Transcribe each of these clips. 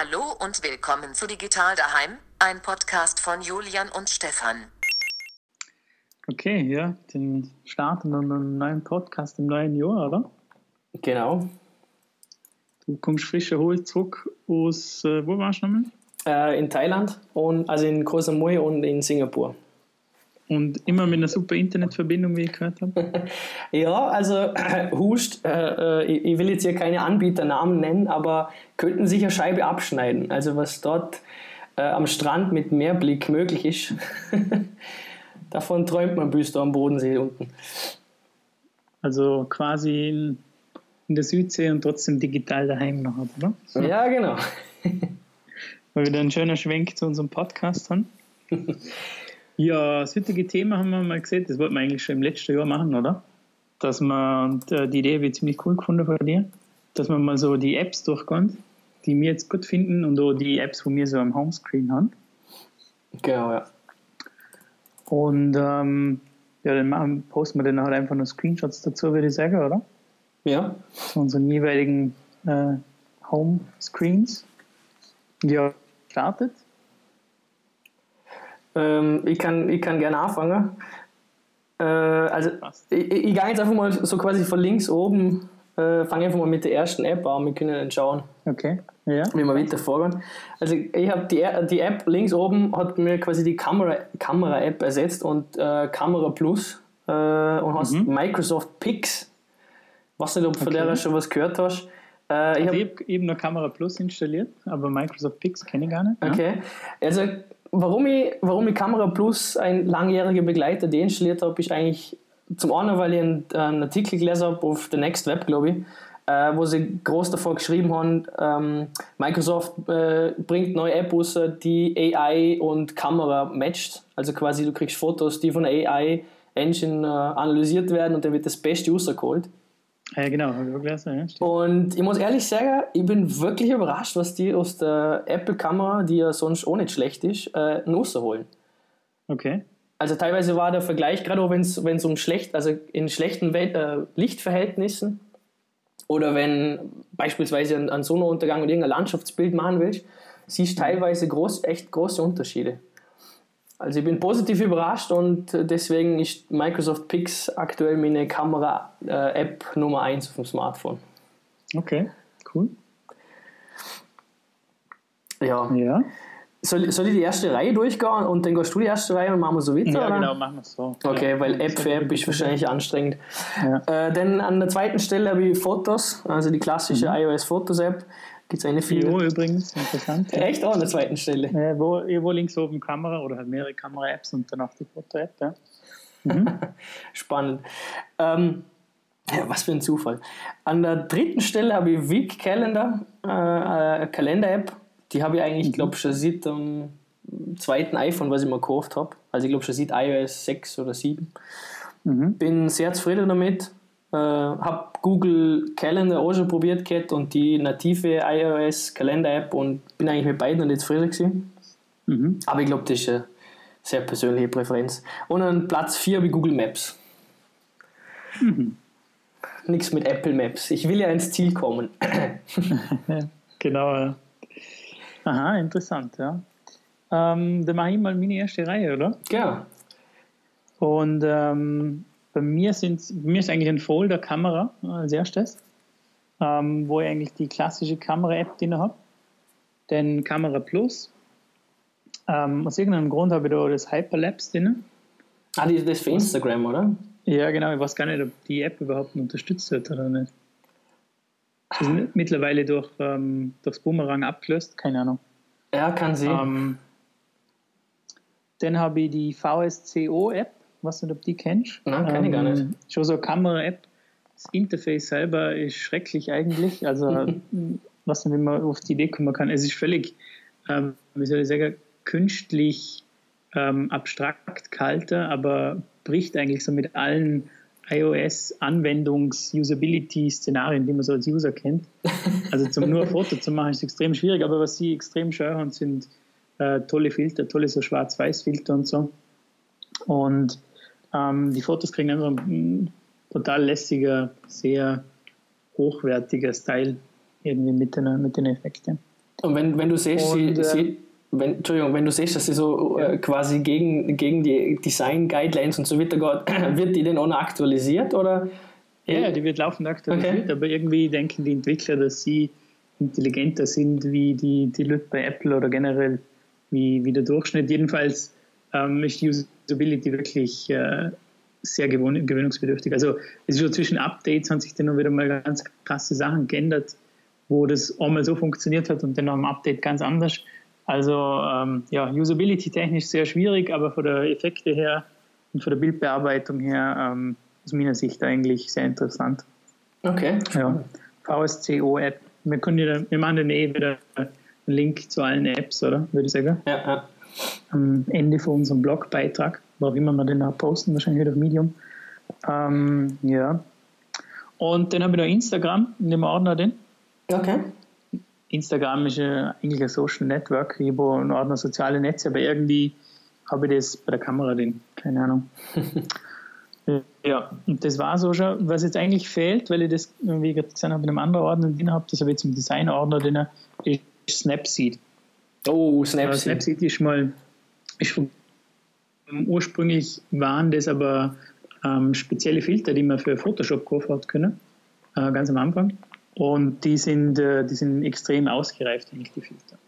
Hallo und willkommen zu Digital daheim, ein Podcast von Julian und Stefan. Okay, ja, den starten wir mit einem neuen Podcast im neuen Jahr, oder? Genau. Du kommst frisch erholt zurück aus, äh, wo warst du nochmal? Äh, in Thailand und also in Koh Samui und in Singapur. Und immer mit einer super Internetverbindung, wie ich gehört habe. Ja, also äh, Hust, äh, äh, ich ich will jetzt hier keine Anbieternamen nennen, aber könnten sich eine Scheibe abschneiden. Also was dort äh, am Strand mit Meerblick möglich ist, davon träumt man bis da am Bodensee unten. Also quasi in, in der Südsee und trotzdem digital daheim noch, oder? So. Ja, genau. Weil wir da einen schönen Schwenk zu unserem Podcast haben. Ja, das heutige Thema haben wir mal gesehen, das wollten wir eigentlich schon im letzten Jahr machen, oder? Dass man, äh, die Idee habe ich ziemlich cool gefunden von dir, dass man mal so die Apps durchkommt, die wir jetzt gut finden und auch die Apps, wo wir so am Homescreen haben. Genau, ja. Und ähm, ja, dann machen, posten wir dann halt einfach nur Screenshots dazu, würde ich sagen, oder? Ja, Zu unseren jeweiligen äh, Home-Screens. Ja, startet. Ähm, ich, kann, ich kann gerne anfangen. Äh, also, ich, ich gehe jetzt einfach mal so quasi von links oben, äh, fange einfach mal mit der ersten App an, wir können dann schauen. Okay. Ja. wie wir weiter vorgehen. Also ich habe die, die App links oben hat mir quasi die Kamera, Kamera-App ersetzt und äh, Kamera Plus äh, und hast Microsoft Pix. Weiß nicht, ob du von Okay. der schon was gehört hast. Äh, ich Ich hab, habe eben noch Kamera Plus installiert, aber Microsoft Pix kenne ich gar nicht. Ja. okay. Also warum ich, warum ich Kamera Plus ein langjähriger Begleiter deinstalliert habe, ist eigentlich zum einen, weil ich einen, einen Artikel gelesen habe auf The Next Web, glaube ich, äh, wo sie groß davor geschrieben haben, ähm, Microsoft äh, bringt neue App raus, die AI und Kamera matcht. Also quasi du kriegst Fotos, die von der AI Engine äh, analysiert werden und dann wird das Beste rausgeholt. Ja, genau. Und ich muss ehrlich sagen, ich bin wirklich überrascht, was die aus der Apple-Kamera, die ja sonst auch nicht schlecht ist, äh, rausholen. Okay. Also teilweise war der Vergleich, gerade auch wenn es um schlecht, also in schlechten Welt, äh, Lichtverhältnissen oder wenn beispielsweise ein, ein Sonnenuntergang oder irgendein Landschaftsbild machen willst, siehst du teilweise groß, echt große Unterschiede. Also ich bin positiv überrascht und deswegen ist Microsoft Pix aktuell meine Kamera-App Nummer 1 auf dem Smartphone. Okay, cool. Ja. Ja. Soll, soll ich die erste Reihe durchgehen und dann gehst du die erste Reihe und machen wir so weiter? Ja, oder? genau, machen wir es so. Okay, ja. weil App für App ist wahrscheinlich anstrengend. Ja. Äh, dann an der zweiten Stelle habe ich Fotos, also die klassische iOS Fotos App. Gibt es eine viel. Jo, übrigens, interessant. Echt auch an der zweiten Stelle. Äh, wo, irgendwo links oben Kamera oder halt mehrere Kamera-Apps und danach die Foto-App. Ja. Spannend. Ähm, ja, was für ein Zufall. An der dritten Stelle habe ich Week Calendar, äh, eine Kalender-App. Die habe ich eigentlich, glaube schon seit dem zweiten iPhone, was ich mir gekauft habe. Also ich glaube schon seit iOS 6 oder 7. Mhm. Bin sehr zufrieden damit. Äh, habe Google Calendar auch schon probiert gehabt und die native iOS Kalender-App und bin eigentlich mit beiden nicht zufrieden gewesen. Mhm. Aber ich glaube, das ist eine sehr persönliche Präferenz. Und an Platz 4 habe ich Google Maps. Nichts mit Apple Maps. Ich will ja ins Ziel kommen. Genau, ja. Aha, interessant, ja. Ähm, dann mache ich mal meine erste Reihe, oder? Genau. Und ähm, bei mir sind bei mir ist eigentlich ein Folder Kamera äh, als erstes, ähm, wo ich eigentlich die klassische Kamera-App drin habe. Dann Kamera Plus. Ähm, aus irgendeinem Grund habe ich da das Hyperlapse drin. Ah, das ist für Instagram, oder? Ja, genau. Ich weiß gar nicht, ob die App überhaupt unterstützt wird oder nicht. Das ist mit- mittlerweile durch, ähm, durchs Boomerang abgelöst, keine Ahnung. Ja, kann sie. Ähm, dann habe ich die VSCO-App, weiß nicht, ob die kennst. Nein, kenn ich gar nicht. Schon so eine Kamera-App. Das Interface selber ist schrecklich eigentlich. Also, was nicht, wie man auf die Idee kommen kann. Es ist völlig, ähm, wie soll ich sagen, künstlich ähm, abstrakt kalter, aber bricht eigentlich so mit allen iOS-Anwendungs-Usability-Szenarien, die man so als User kennt. Also zum nur ein Foto zu machen ist extrem schwierig, aber was sie extrem schön haben, sind äh, tolle Filter, tolle so Schwarz-Weiß-Filter und so. Und ähm, die Fotos kriegen einfach ein total lässiger, sehr hochwertiger Style irgendwie mit den, mit den Effekten. Und wenn, wenn du siehst, sie, Und, äh, sie, wenn, Entschuldigung, wenn du siehst, dass sie so äh, quasi gegen, gegen die Design-Guidelines und so weiter geht, wird die denn auch noch aktualisiert? Oder? Ja, die wird laufend aktualisiert, Okay. aber irgendwie denken die Entwickler, dass sie intelligenter sind wie die, die Leute bei Apple oder generell wie, wie der Durchschnitt. Jedenfalls ähm, ist die Usability wirklich äh, sehr gewöhn gewöhnungsbedürftig. Also es ist schon zwischen Updates haben sich dann noch wieder mal ganz krasse Sachen geändert, wo das einmal so funktioniert hat und dann noch im Update ganz anders. Also ähm, ja, Usability technisch sehr schwierig, aber von der Effekte her und von der Bildbearbeitung her ähm, aus meiner Sicht eigentlich sehr interessant. Okay. Ja. VSCO-App. Wir, können ja, wir machen dann eh wieder einen Link zu allen Apps, oder? Würde ich sagen. Ja, ja. Am Ende von unserem Blogbeitrag, wo auch immer wir den auch posten, wahrscheinlich wieder auf Medium. Ähm, ja. Und dann habe ich noch Instagram in dem Ordner drin. Okay. Instagram ist eigentlich ein Social Network, ich habe einen Ordner soziale Netze, aber irgendwie habe ich das bei der Kamera drin, keine Ahnung. ja, und das war so schon. Was jetzt eigentlich fehlt, weil ich das, wie ich gerade gesagt habe, in einem anderen Ordner drin habe, das habe ich jetzt im Design-Ordner drin, ist Snapseed. Oh, Ja, Snapseed. Snapseed ist mal, ist ursprünglich waren das aber ähm, spezielle Filter, die man für Photoshop kaufen hat können, äh, ganz am Anfang. Und die sind, äh, die sind extrem ausgereift, eigentlich die Filter.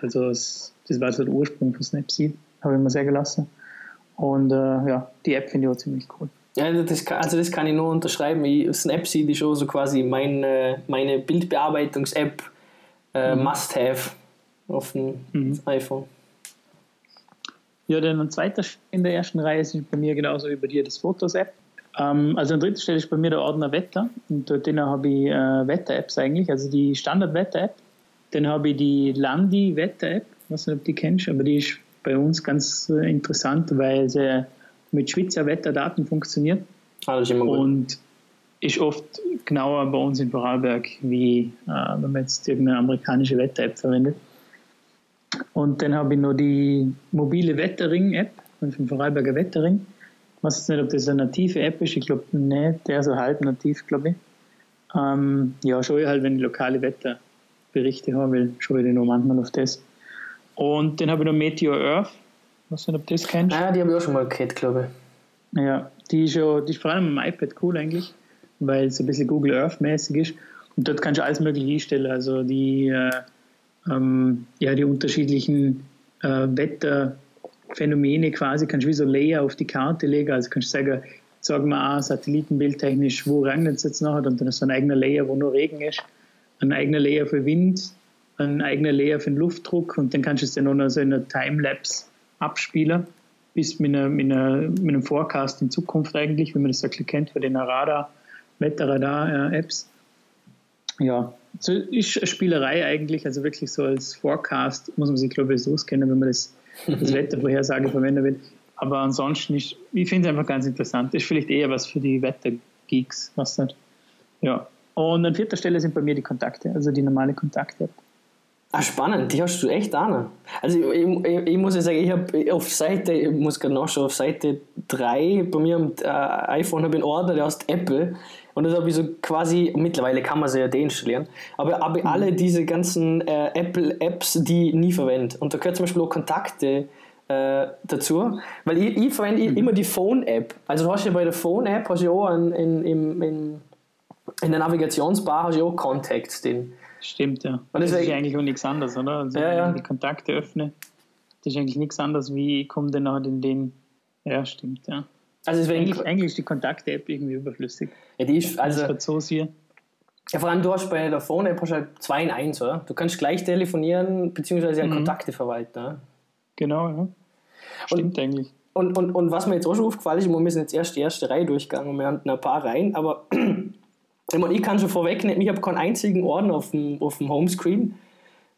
Also es, das war so der Ursprung von Snapseed, habe ich mir sehr gelassen. Und äh, ja, die App finde ich auch ziemlich cool. Ja, das kann, also das kann ich nur unterschreiben. Ich, Snapseed ist auch so quasi meine, meine Bildbearbeitungs-App äh, Must-Have auf dem Mhm. iPhone. Ja, dann an zweiter in der ersten Reihe ist bei mir genauso wie bei dir das Fotos-App. Ähm, also an dritter Stelle ist bei mir der Ordner Wetter. Und dort habe ich äh, Wetter-Apps eigentlich, also die Standard-Wetter-App. Dann habe ich die Landi-Wetter-App, ich weiß nicht, ob du die kennst, aber die ist bei uns ganz äh, interessant, weil sie mit Schweizer Wetterdaten funktioniert Ah, ist immer gut. und ist oft genauer bei uns in Vorarlberg, wie äh, wenn man jetzt irgendeine amerikanische Wetter-App verwendet. Und dann habe ich noch die mobile Wetterring-App vom Vorarlberger Wetterring. Ich weiß jetzt nicht, ob das eine native App ist. Ich glaube nicht, der ist so halb nativ, glaube ich. Ähm, ja, schaue ich halt, wenn ich lokale Wetterberichte haben will, schaue ich dann noch manchmal auf das. Und dann habe ich noch Meteor Earth. Ich weiß nicht, ob das kennst. Ah, die habe ich auch schon mal gehört, glaube ich. Ja, die ist, ja, die ist vor allem am iPad cool eigentlich, weil es ein bisschen Google Earth-mäßig ist. Und dort kannst du alles Mögliche einstellen. Also die, äh, ähm, ja, die unterschiedlichen äh, Wetterphänomene quasi kannst du wie so Layer auf die Karte legen. Also kannst du sagen, sag mal auch satellitenbildtechnisch, wo regnet es jetzt nachher? Und dann ist so ein eigener Layer, wo nur Regen ist. Ein eigener Layer für Wind, ein eigener Layer für den Luftdruck und dann kannst du es dann noch so in einer Timelapse abspielen bis mit, einer, mit, einer, mit einem Forecast in Zukunft eigentlich, wie man das wirklich kennt für den Radar, Wetterradar-Apps. Ja, so ist eine Spielerei eigentlich, also wirklich so als Forecast muss man sich, glaube ich, so auskennen, wenn man das, das Wettervorhersage verwenden will. Aber ansonsten, ist, ich finde es einfach ganz interessant. Das ist vielleicht eher was für die Wettergeeks, was nicht. Ja. Und an vierter Stelle sind bei mir die Kontakte, also die normale Kontakte. Ah, spannend, die hast du echt an. Also ich, ich, ich muss ja sagen, ich habe auf Seite, ich muss gerade nachschauen, auf Seite 3 bei mir am äh, iPhone habe ich einen Ordner, der heißt Apple. Und das habe ich so quasi, mittlerweile kann man sie ja deinstallieren, aber, aber alle diese ganzen äh, Apple-Apps, die ich nie verwende. Und da gehört zum Beispiel auch Kontakte äh, dazu, weil ich, ich verwende immer die Phone-App. Also du hast ja bei der Phone-App hast du ja auch ein, in, in, in, in der Navigationsbar hast du ja auch Contacts drin. Stimmt, ja. Und das ist deswegen- ja eigentlich auch nichts anderes, oder? Also, Ja, ja. wenn ich die Kontakte öffne, das ist eigentlich nichts anderes, wie ich komme dann nachher in den. Ja, stimmt, ja. Also deswegen, Eigentlich, eigentlich ist die Kontakte-App irgendwie überflüssig. ja, die ist, Also, das so sehe. Ja, vor allem du hast bei der Phone-App hast halt 2 in 1, oder? Du kannst gleich telefonieren, beziehungsweise ja Kontakte verwalten. Ja? Genau, ja. Stimmt eigentlich. Und, und, und was mir jetzt auch schon aufgefallen ist, wir sind jetzt erst die erste Reihe durchgegangen und wir haben ein paar Reihen, aber ich, meine, ich kann schon vorwegnehmen, ich habe keinen einzigen Ordner auf dem, auf dem Homescreen.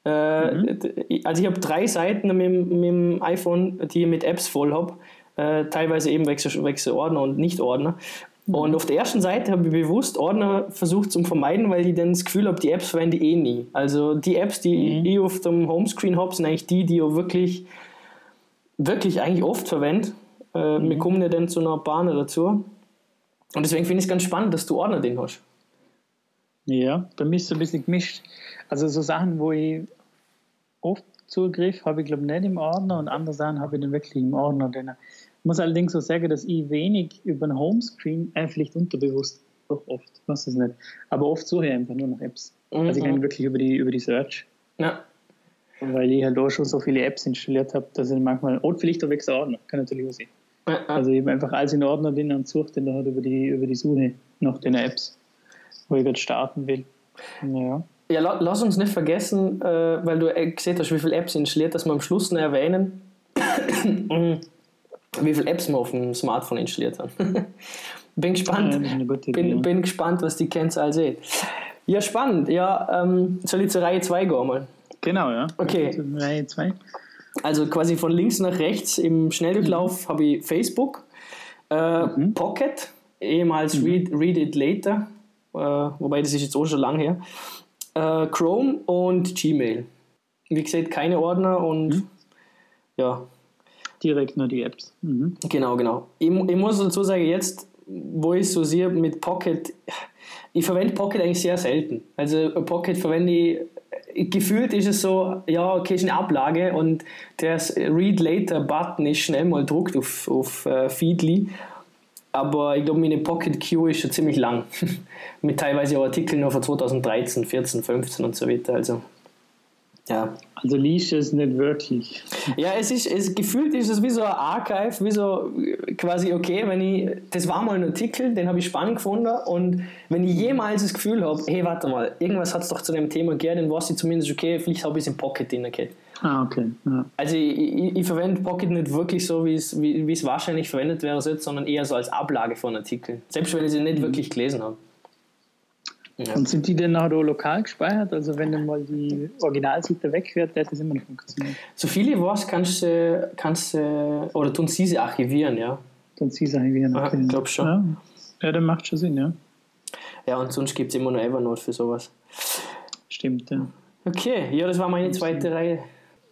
Äh, d- Also ich habe drei Seiten mit, mit dem iPhone, die ich mit Apps voll habe. Äh, teilweise eben wechsel, wechsel Ordner und Nicht-Ordner. Und auf der ersten Seite habe ich bewusst Ordner versucht zu vermeiden, weil ich dann das Gefühl habe, die Apps verwende ich eh nie. Also die Apps, die ich auf dem Homescreen habe, sind eigentlich die, die ich wirklich, wirklich eigentlich oft verwende. Äh, Wir kommen ja dann zu einer Bahn dazu. Und deswegen finde ich es ganz spannend, dass du Ordner den hast. Ja, bei mir ist es so ein bisschen gemischt. Also so Sachen, wo ich oft Zugriff, habe ich glaube nicht im Ordner und andere Sachen habe ich dann wirklich im Ordner. Drin. Ich muss allerdings so sagen, dass ich wenig über den Homescreen, äh, vielleicht unterbewusst, doch oft, weiß es nicht, aber oft suche ich einfach nur nach Apps. Mhm. Also ich kann wirklich über die, über die Search. Ja. Weil ich halt auch schon so viele Apps installiert habe, dass ich manchmal, oder vielleicht auch wechsel Ordner, kann natürlich auch sein. Ja, Also ich habe einfach alles in Ordner drin und suche dann halt über die, über die Suche nach den Apps, wo ich gerade starten will. Naja. Ja, lass uns nicht vergessen, äh, weil du äh, gesehen hast, wie viele Apps installiert, dass wir am Schluss noch erwähnen, wie viele Apps wir auf dem Smartphone installiert haben. bin gespannt. Ja, bin, bin gespannt, was die Kennzahl seht. Ja, spannend. Ja, ähm, soll ich zur Reihe 2 gehen mal? Genau, ja. Okay. Reihe 2. Also quasi von links nach rechts im Schnelldurchlauf mhm. habe ich Facebook, äh, mhm. Pocket, ehemals mhm. Read, Read It Later, äh, wobei das ist jetzt auch schon lang her äh, Chrome und Gmail. Wie gesagt, keine Ordner und mhm. ja. Direkt nur die Apps. Mhm. Genau, genau. Ich, ich, muss dazu sagen, jetzt, wo ich so sehe mit Pocket, ich verwende Pocket eigentlich sehr selten. Also Pocket verwende ich, gefühlt ist es so, ja, okay, ist eine Ablage und der Read Later Button ist schnell mal gedruckt auf, auf uh, Feedly aber ich glaube, meine Pocket Queue ist schon ziemlich lang. Mit teilweise auch Artikeln noch von 2013, 14, 15 und so weiter. Also, ja. Also liest es nicht wirklich. Ja, es ist, es, gefühlt ist es wie so ein Archive, wie so quasi, okay, wenn ich, das war mal ein Artikel, den habe ich spannend gefunden und wenn ich jemals das Gefühl habe, hey, warte mal, irgendwas hat es doch zu dem Thema gegeben, dann war es zumindest okay, vielleicht habe ich es im Pocket drin gehabt. Ah, okay. Ja. Also ich, ich, ich, verwende Pocket nicht wirklich so, wie es, wie, es wahrscheinlich verwendet wäre, sondern eher so als Ablage von Artikeln. Selbst wenn ich sie nicht mhm. wirklich gelesen habe. Ja. Und sind die denn auch lokal gespeichert? Also wenn dann mal die Originalseite weg wird, das immer noch funktionieren? So viele weiß, kannst du, kannst, oder tun sie sie archivieren, ja. Tun sie sie archivieren, okay. Ich glaube schon. Ja. ja, das macht schon Sinn, ja. Ja, und sonst gibt es immer noch Evernote für sowas. Stimmt, ja. Okay, ja, das war meine zweite Reihe.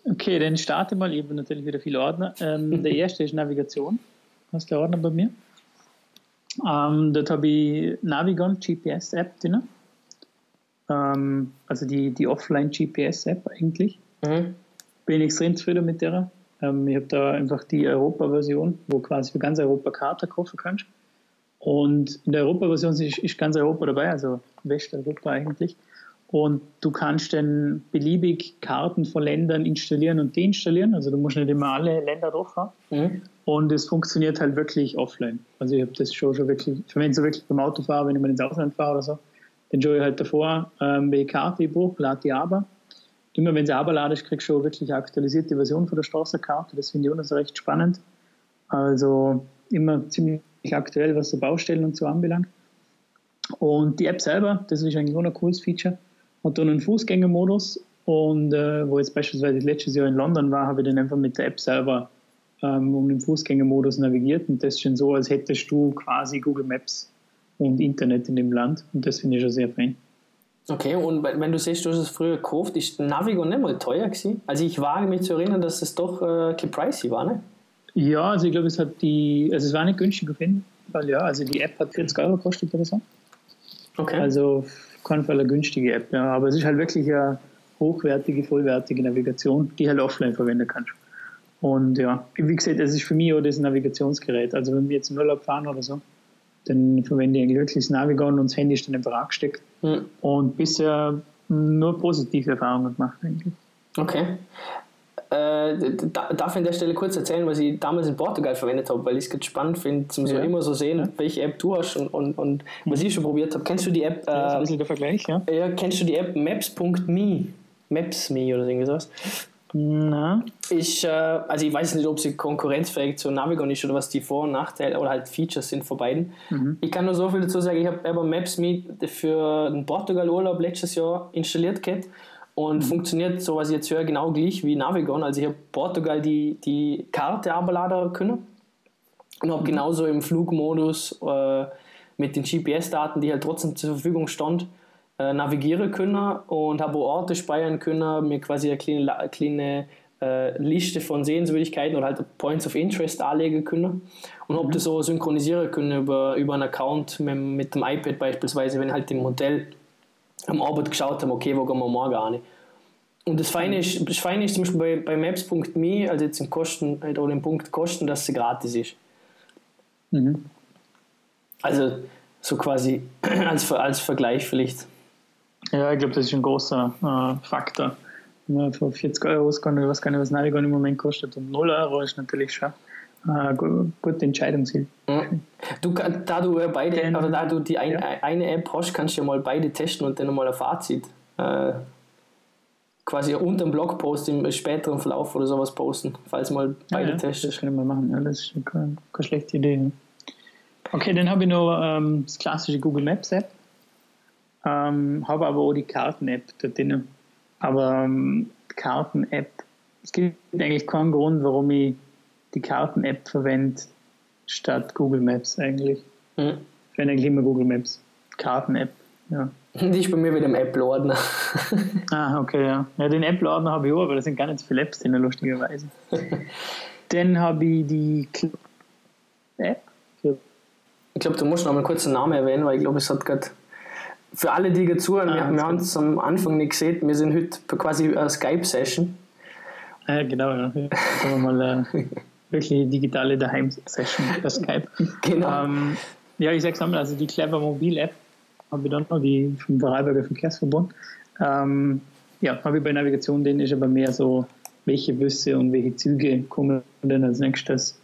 Okay, dann starte mal. Ich habe natürlich wieder viele Ordner. Ähm, der erste ist Navigation. Hast du Ordner bei mir? Ähm, dort habe ich Navigon GPS App drin. Ähm, also die, die Offline GPS App eigentlich. Mhm. Bin extrem zufrieden mit der. Ähm, ich habe da einfach die Europa-Version, wo quasi für ganz Europa Karte kaufen kannst. Und in der Europa-Version ist, ist ganz Europa dabei, also Westeuropa eigentlich. Und du kannst dann beliebig Karten von Ländern installieren und deinstallieren. Also du musst nicht immer alle Länder drauf haben. Mhm. Und es funktioniert halt wirklich offline. Also ich habe das schon, schon wirklich, ich verwende es wirklich beim Autofahren, wenn ich mal ins Ausland fahre oder so. Dann schaue ich halt davor, ähm, welche Karte ich lade die aber. Immer wenn sie aber ladest, kriegst du schon wirklich aktualisierte Version von der Straßenkarte. Das finde ich auch noch so recht spannend. Also immer ziemlich aktuell, was so Baustellen und so anbelangt. Und die App selber, das ist eigentlich auch ein cooles Feature hat dann einen Fußgängermodus und äh, wo jetzt beispielsweise letztes Jahr in London war, habe ich dann einfach mit der App selber ähm, um den Fußgängermodus navigiert und das ist schon so, als hättest du quasi Google Maps und Internet in dem Land und das finde ich schon sehr fein. Okay, und wenn du siehst, du hast es früher gekauft, ist Navigo nicht mal teuer gewesen? Also ich wage mich zu erinnern, dass es doch äh, pricey war, ne? Ja, also ich glaube, es hat die, also es war nicht günstig auf jeden Fall, ja. Also die App hat 40 Euro gekostet oder so. Okay. Also keinen Fall eine günstige App, ja, aber es ist halt wirklich eine hochwertige, vollwertige Navigation, die halt offline verwenden kannst. Und ja, wie gesagt, es ist für mich auch das Navigationsgerät. Also wenn wir jetzt in Urlaub fahren oder so, dann verwende ich eigentlich wirklich Navigon und das Handy ist dann einfach angesteckt. Mhm. Und bisher nur positive Erfahrungen gemacht eigentlich. Okay. Äh, darf ich an der Stelle kurz erzählen, was ich damals in Portugal verwendet habe, weil ich es ganz spannend finde, zum so immer so sehen, ja. welche App du hast und, und, und was ich schon probiert habe. Kennst du die App? Äh, ja, ein bisschen der Vergleich, ja. ja. Kennst du die App Maps.me? Maps.me oder irgendwie sowas? Na. Ich, äh, also ich weiß nicht, ob sie konkurrenzfähig zu Navigon ist oder was die Vor- und Nachteile oder halt Features sind von beiden. Mhm. Ich kann nur so viel dazu sagen, ich habe aber Maps.me für den Portugal-Urlaub letztes Jahr installiert gehabt und mhm. funktioniert, so was ich jetzt höre, genau gleich wie Navigon. Also ich habe Portugal die, die Karte abladen können und habe mhm. genauso im Flugmodus äh, mit den GPS-Daten, die halt trotzdem zur Verfügung stand, äh, navigieren können und habe Orte speichern können, mir quasi eine kleine, kleine äh, Liste von Sehenswürdigkeiten oder halt Points of Interest anlegen können und habe mhm. das so synchronisieren können über, über einen Account mit, mit dem iPad beispielsweise, wenn halt im Hotel am Abend geschaut haben, okay, wo gehen wir morgen an. Und das Feine ist, das Feine ist zum Beispiel bei, bei Maps.me, also jetzt im Kosten, oder im Punkt Kosten, dass sie gratis ist. Mhm. Also so quasi als, als Vergleich vielleicht. Ja, ich glaube, das ist ein großer äh, Faktor. Wenn man für 40 Euro ich weiß gar nicht, was Navigon im Moment kostet, und 0 Euro ist natürlich schon eine äh, gute Entscheidungshilfe. Mhm. Du, da du beide, Den, oder da du die ein, ja. eine App hast, kannst du ja mal beide testen und dann mal ein Fazit äh, quasi unter dem Blogpost im späteren Verlauf oder sowas posten, falls mal beide ja, ja, testest. Das können wir machen, ja, das ist keine, keine schlechte Idee. Ja. Okay, dann habe ich noch ähm, das klassische Google Maps App, ähm, habe aber auch die Karten-App da drin. Aber ähm, Karten-App, es gibt eigentlich keinen Grund, warum ich die Karten-App verwende statt Google Maps eigentlich. Mhm. Ich verwende eigentlich immer Google Maps. Karten-App, ja. Die ist bei mir wieder im Apple-Ordner. Ah, okay, ja. Ja, den Apple-Ordner habe ich auch, aber da sind gar nicht so viele Apps drin, lustigerweise. Dann habe ich die Cl App. Ich glaube, du musst noch mal kurz den Namen erwähnen, weil ich glaube, es hat gerade für alle, die gerade zuhören, Ah, wir, wir haben es am Anfang nicht gesehen, wir sind heute quasi eine Skype-Session. Ah, genau, ja. Sagen wir mal, äh, wirklich digitale Daheim-Session per Skype. Genau. Ähm, ja, ich sag's einmal, also die Clever Mobil App habe ich dann noch, die vom Vorarlberger Verkehrsverbund. Ähm, ja, habe ich bei Navigation, den ist aber mehr so, welche Busse und welche Züge kommen dann als nächstes.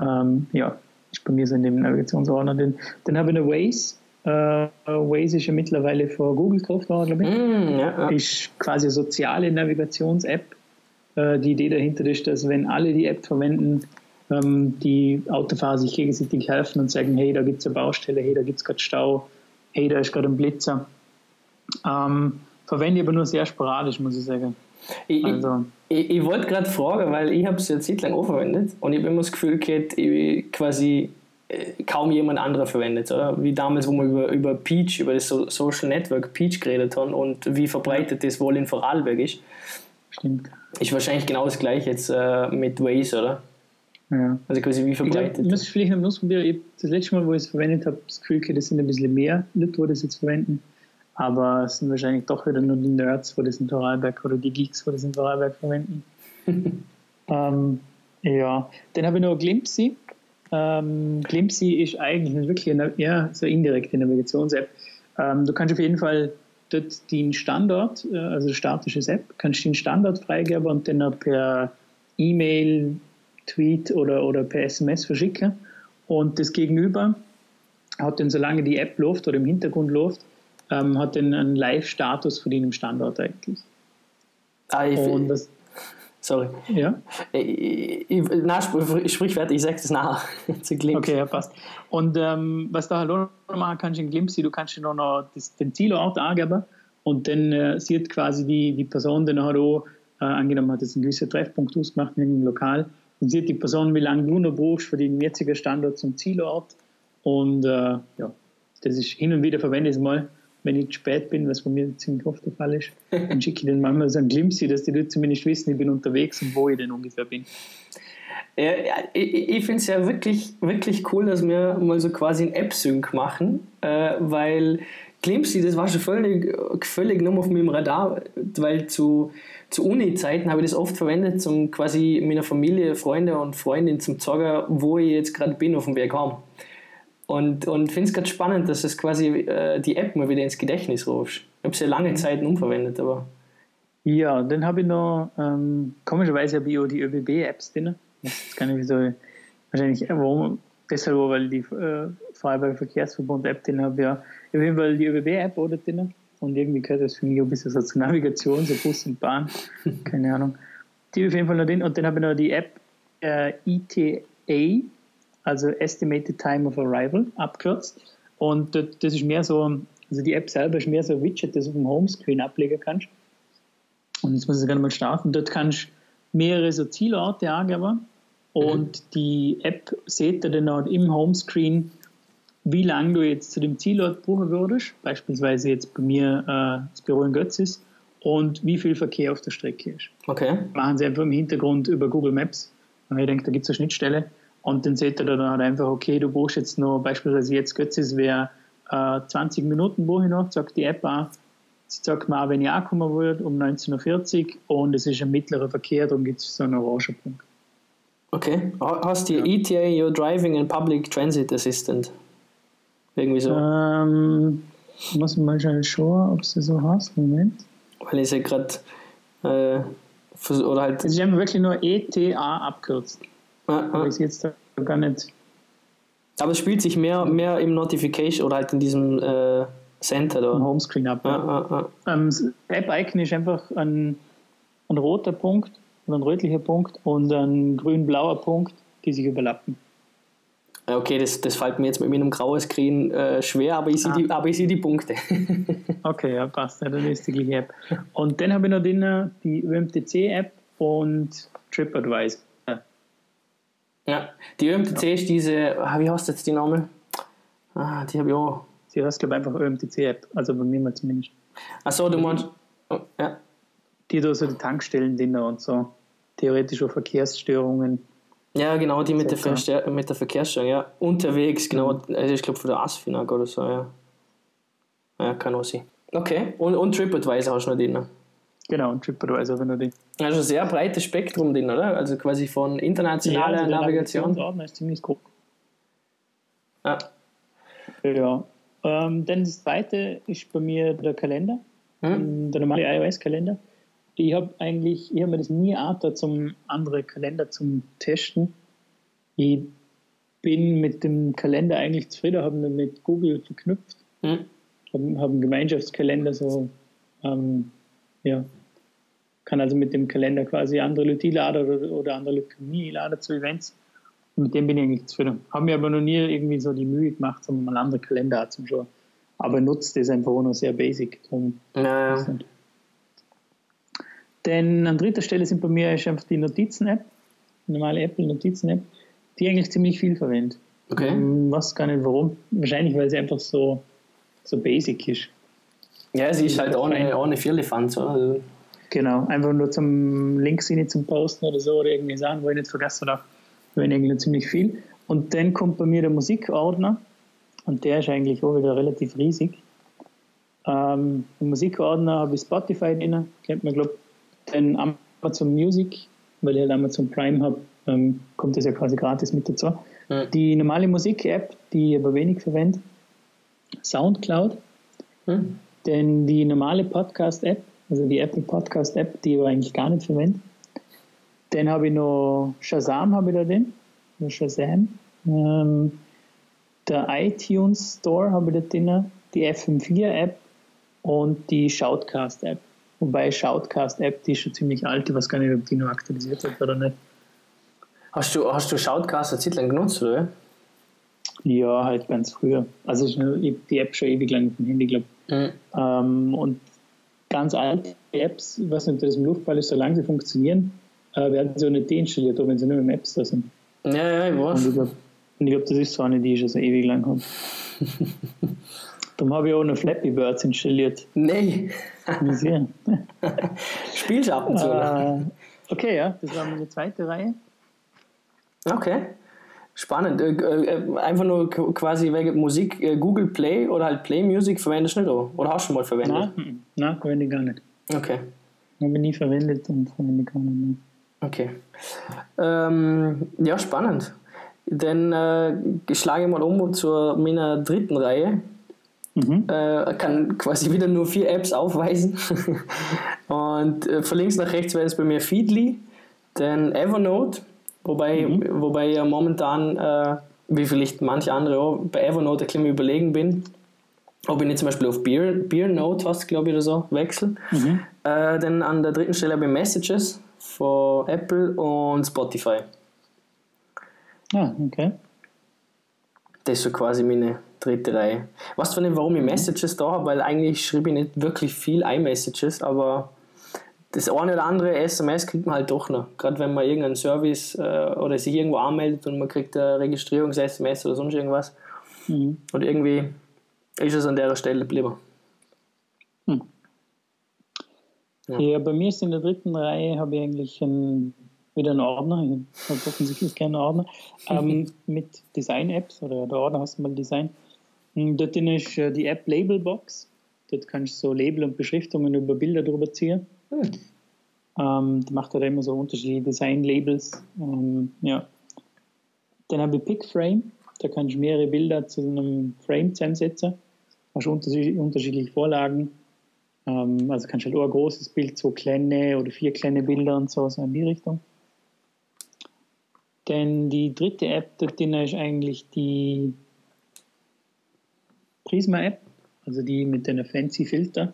Ähm, ja, ist bei mir so in dem Navigationsordner. Dann, dann habe ich eine Waze. Äh, Waze ist ja mittlerweile vor Google gekauft worden, glaube ich Mm, ja, ja. ist quasi eine soziale Navigations-App. Äh, Die Idee dahinter ist, dass wenn alle die App verwenden, ähm, die Autofahrer sich gegenseitig helfen und sagen, hey, da gibt es eine Baustelle, hey, da gibt es gerade Stau, hey, da ist gerade ein Blitzer. Ähm, verwende ich aber nur sehr sporadisch, muss ich sagen. Ich, Also, ich, ich wollte gerade fragen, weil ich habe es ja Zeit lang auch verwendet und ich habe immer das Gefühl gehabt, ich quasi kaum jemand anderer verwendet, oder? Wie damals, wo wir über, über Peach, über das so Social Network Peach geredet haben und wie verbreitet das wohl in Vorarlberg ist. stimmt. Ist wahrscheinlich genau das gleiche jetzt äh, mit Waze, oder? Ja. Also quasi wie Ich verbreitet. ich muss es vielleicht noch ausprobieren. Ich das letzte Mal, wo ich es verwendet habe, das Gefühl, das sind ein bisschen mehr Leute, die das jetzt verwenden. Aber es sind wahrscheinlich doch wieder nur die Nerds, die das in Vorarlberg oder die Geeks, die das in Vorarlberg verwenden. ähm, ja, dann habe ich noch Glimpsy. Ähm, Glimpsy ist eigentlich wirklich eine, eher so indirekte Navigations-App. Ähm, du kannst auf jeden Fall dort den Standort, äh, also statisches App, kannst den Standort freigeben und dann per E-Mail, Tweet oder, oder per SMS verschicken. Und das Gegenüber hat dann, solange die App läuft oder im Hintergrund läuft, ähm, hat dann einen Live-Status von deinem Standort eigentlich. ah, ich, Und das, sorry. ja, Ich, ich, na, sprich, sprich fertig, ich sag's es nachher. Zu Glimpse. okay, ja, passt. Und ähm, was auch noch machen kannst in Glimpsy, du kannst noch, noch das, den Zielort angeben und dann äh, sieht quasi die, die Person dann halt auch, äh, angenommen hat jetzt einen gewissen Treffpunkt ausgemacht in einem Lokal, dann sieht die Person, wie lange du noch brauchst für den jetzigen Standort zum Zielort. Und äh, ja, das ist hin und wieder verwende ich es mal, wenn ich zu spät bin, was bei mir ziemlich oft der Fall ist. Dann schicke ich dann manchmal so ein Glimpsy, dass die Leute zumindest wissen, ich bin unterwegs und wo ich denn ungefähr bin. Ja, ich ich finde es ja wirklich, wirklich cool, dass wir mal so quasi ein App-Sync machen, äh, weil Glimpsy, das war schon völlig, völlig nur auf meinem Radar, weil zu, zu Uni-Zeiten habe ich das oft verwendet, um quasi meiner Familie, Freunde und Freundin zum Zeigen, wo ich jetzt gerade bin auf dem Weg heim. Und, und finde es gerade spannend, dass es quasi äh, die App mal wieder ins Gedächtnis rufst. Ich habe es ja lange Zeit umverwendet, aber Ja, dann habe ich noch, ähm, komischerweise habe ich auch die ÖBB-Apps drin. Das ist gar nicht so, wahrscheinlich, äh, warum, deshalb auch, weil die äh, Freiburger Verkehrsverbund-App drin habe, ja. Auf jeden Fall die ÖBB-App oder drin. Und irgendwie gehört das für mich auch ein bisschen so zur Navigation, so Bus und Bahn, keine Ahnung. Die auf jeden Fall noch drin. Und dann habe ich noch die App äh, ETA, also Estimated Time of Arrival, abkürzt. Und das, ist mehr so, also die App selber ist mehr so ein Widget, das du auf dem Homescreen ablegen kannst. Und jetzt muss ich gerne mal starten. Dort kannst du mehrere so Zielorte angeben und die App sieht dir dann auch im Homescreen, wie lange du jetzt zu dem Zielort brauchen würdest. Beispielsweise jetzt bei mir äh, das Büro in Götzis und wie viel Verkehr auf der Strecke ist. okay. Machen sie einfach im Hintergrund über Google Maps. Und ich denke, da gibt es eine Schnittstelle. Und dann seht ihr dann halt einfach, okay, du brauchst jetzt noch, beispielsweise jetzt Götzis wäre äh, 20 Minuten, wo ich noch, sagt die App an. Jetzt sagt man auch, wenn ich angekommen wird, um 19.40 Uhr und es ist ein mittlerer Verkehr, dann gibt es so einen orangen Punkt. Okay. Hast du die ETA, You're Driving and Public Transit Assistant? Irgendwie so. Ähm, muss ich mal schnell schauen, ob es so heißt. Moment. Weil ich ja gerade. Äh, oder halt. Es ist wirklich nur ETA abkürzt. Aber ich jetzt da gar nicht. Aber es spielt sich mehr, mehr im Notification oder halt in diesem äh, Center da. Homescreen ab. Ja, ja. Ähm, das App-Icon ist einfach ein, ein roter Punkt und ein rötlicher Punkt und ein grün-blauer Punkt, die sich überlappen. Okay, das, das fällt mir jetzt mit meinem grauen Screen äh, schwer, aber ich sehe die, aber ich sehe die Punkte. Okay, ja, passt. Ja, dann ist die gleiche App. Und dann habe ich noch drin die ÖMTC-App und TripAdvisor. Ja. Die ÖMTC ist diese, ah, wie heißt jetzt die Name? Ah, die habe ich auch. Sie heißt, glaube ich, einfach ÖMTC-App. Also bei mir mal zumindest. Achso, du meinst. Oh, ja. Die da so die Tankstellen drin und so. Theoretisch auch Verkehrsstörungen. ja, genau, die mit der, mit der Verkehrssteuerung, ja. Unterwegs, genau. Also ich glaube von der ASFINAG oder so, ja. Ja, kann auch sein. Okay, und, und TripAdvisor hast du noch drin. Genau, und TripAdvisor habe ich noch die. Also sehr breites Spektrum drin, oder? Also quasi von internationaler also der Navigation. Navigationsordner ist ziemlich groß. Ja. Ja. Ähm, dann das zweite ist bei mir der Kalender, Hm? der normale iOS-Kalender. Ich habe eigentlich, ich habe mir das nie angetan, zum andere Kalender zum Testen. Ich bin mit dem Kalender eigentlich zufrieden, habe ihn mit Google verknüpft, Hm? habe hab einen Gemeinschaftskalender so, ähm, ja, kann also mit dem Kalender quasi andere Leute einladen oder, oder einladen zu Events. Und mit dem bin ich eigentlich zufrieden. Habe mir aber noch nie irgendwie so die Mühe gemacht, um mal andere Kalender anzuschauen. Aber nutzt das einfach auch noch sehr basic. Drum Ja, ja. denn an dritter Stelle sind bei mir einfach die Notizen-App, normale Apple-Notizen-App, die ich eigentlich ziemlich viel verwende. Okay. Ähm, weiß gar nicht warum. Wahrscheinlich, weil sie einfach so, so basic ist. Ja, sie ist halt auch eine, auch eine Vierlefanz, oder? Genau, einfach nur zum Links rein zum Posten oder so oder irgendwie Sachen, wo ich nicht vergessen darf. Wenn irgendwie ziemlich viel. Und dann kommt bei mir der Musikordner und der ist eigentlich auch wieder relativ riesig. Ähm, Im Musikordner habe ich Spotify drin, kennt man, glaube ich, dann Amazon Music, weil ich halt Amazon Prime habe, ähm, kommt das ja quasi gratis mit dazu. Mhm. Die normale Musik-App, die ich aber wenig verwende, Soundcloud, hm? denn die normale Podcast-App, also die Apple Podcast-App, die ich eigentlich gar nicht verwende, dann habe ich noch Shazam, habe ich da den, Shazam. Ähm, der iTunes Store habe ich da drin, die FM4-App und die Shoutcast-App. Wobei Shoutcast-App, die ist schon ziemlich alt, ich weiß gar nicht, ob die noch aktualisiert wird oder nicht. Hast du, hast du Shoutcast eine Zeit lang genutzt, oder? Ja, halt ganz früher. Also ich habe die App schon ewig lang auf dem Handy, glaube Mhm. Ähm, und ganz alte Apps, weiß nicht, das im Luftball ist, solange sie funktionieren, äh, werden sie auch nicht deinstalliert, auch wenn sie nur im Apps da sind. Ja, ja, ich Und weiß. ich glaube, glaub, das ist so eine, die ich schon so ewig lang habe. Darum habe ich auch noch Flappy Birds installiert. Nee. Spielst ab und zu, oder? äh, okay, ja, das war meine zweite Reihe. Okay. Spannend. Äh, äh, einfach nur quasi Musik, äh, Google Play oder halt Play Music verwendest du nicht, oder? Oder hast du schon mal verwendet? Nein, nein, verwende ich gar nicht. Okay. Habe ich nie verwendet und verwende ich gar nicht mehr. Okay. Ähm, ja, spannend. Dann äh, schlage ich mal um zu meiner dritten Reihe. Mhm. Äh, kann quasi wieder nur vier Apps aufweisen. Und äh, von links nach rechts wäre es bei mir Feedly, dann Evernote, wobei, wobei ich ja momentan, äh, wie vielleicht manche andere auch, bei Evernote ein bisschen überlegen bin, ob ich nicht zum Beispiel auf Beer, Beernote hast, glaube ich, oder so, wechsel. Äh, dann an der dritten Stelle habe ich Messages von Apple und Spotify. Ah, okay. Das ist so quasi meine dritte Reihe. Weißt du nicht, warum ich Messages da habe? Weil eigentlich schreibe ich nicht wirklich viel iMessages, aber das eine oder andere SMS kriegt man halt doch noch. Gerade wenn man irgendeinen Service äh, oder sich irgendwo anmeldet und man kriegt eine Registrierungs-SMS oder sonst irgendwas. Mhm. Und irgendwie ist es an der Stelle geblieben. Ja. Ja. bei mir ist in der dritten Reihe habe ich eigentlich einen, wieder einen Ordner, ich habe offensichtlich keinen Ordner, ähm, mit Design-Apps oder der Ordner heißt mal Design. Und dort drin ist äh, die App Labelbox. Dort kannst du so Label und Beschriftungen über Bilder drüber ziehen. Hm. Ähm, da macht er immer so unterschiedliche Design-Labels. Ähm, ja. Dann habe ich PickFrame. Da kannst du mehrere Bilder zu einem Frame zusammensetzen. Hast unterschiedliche, unterschiedliche Vorlagen. Ähm, also kannst du halt auch ein großes Bild, zwei kleine oder vier kleine Bilder und so, so in die Richtung. Denn die dritte App dort drin ist eigentlich die Prisma-App, also die mit den fancy Filter.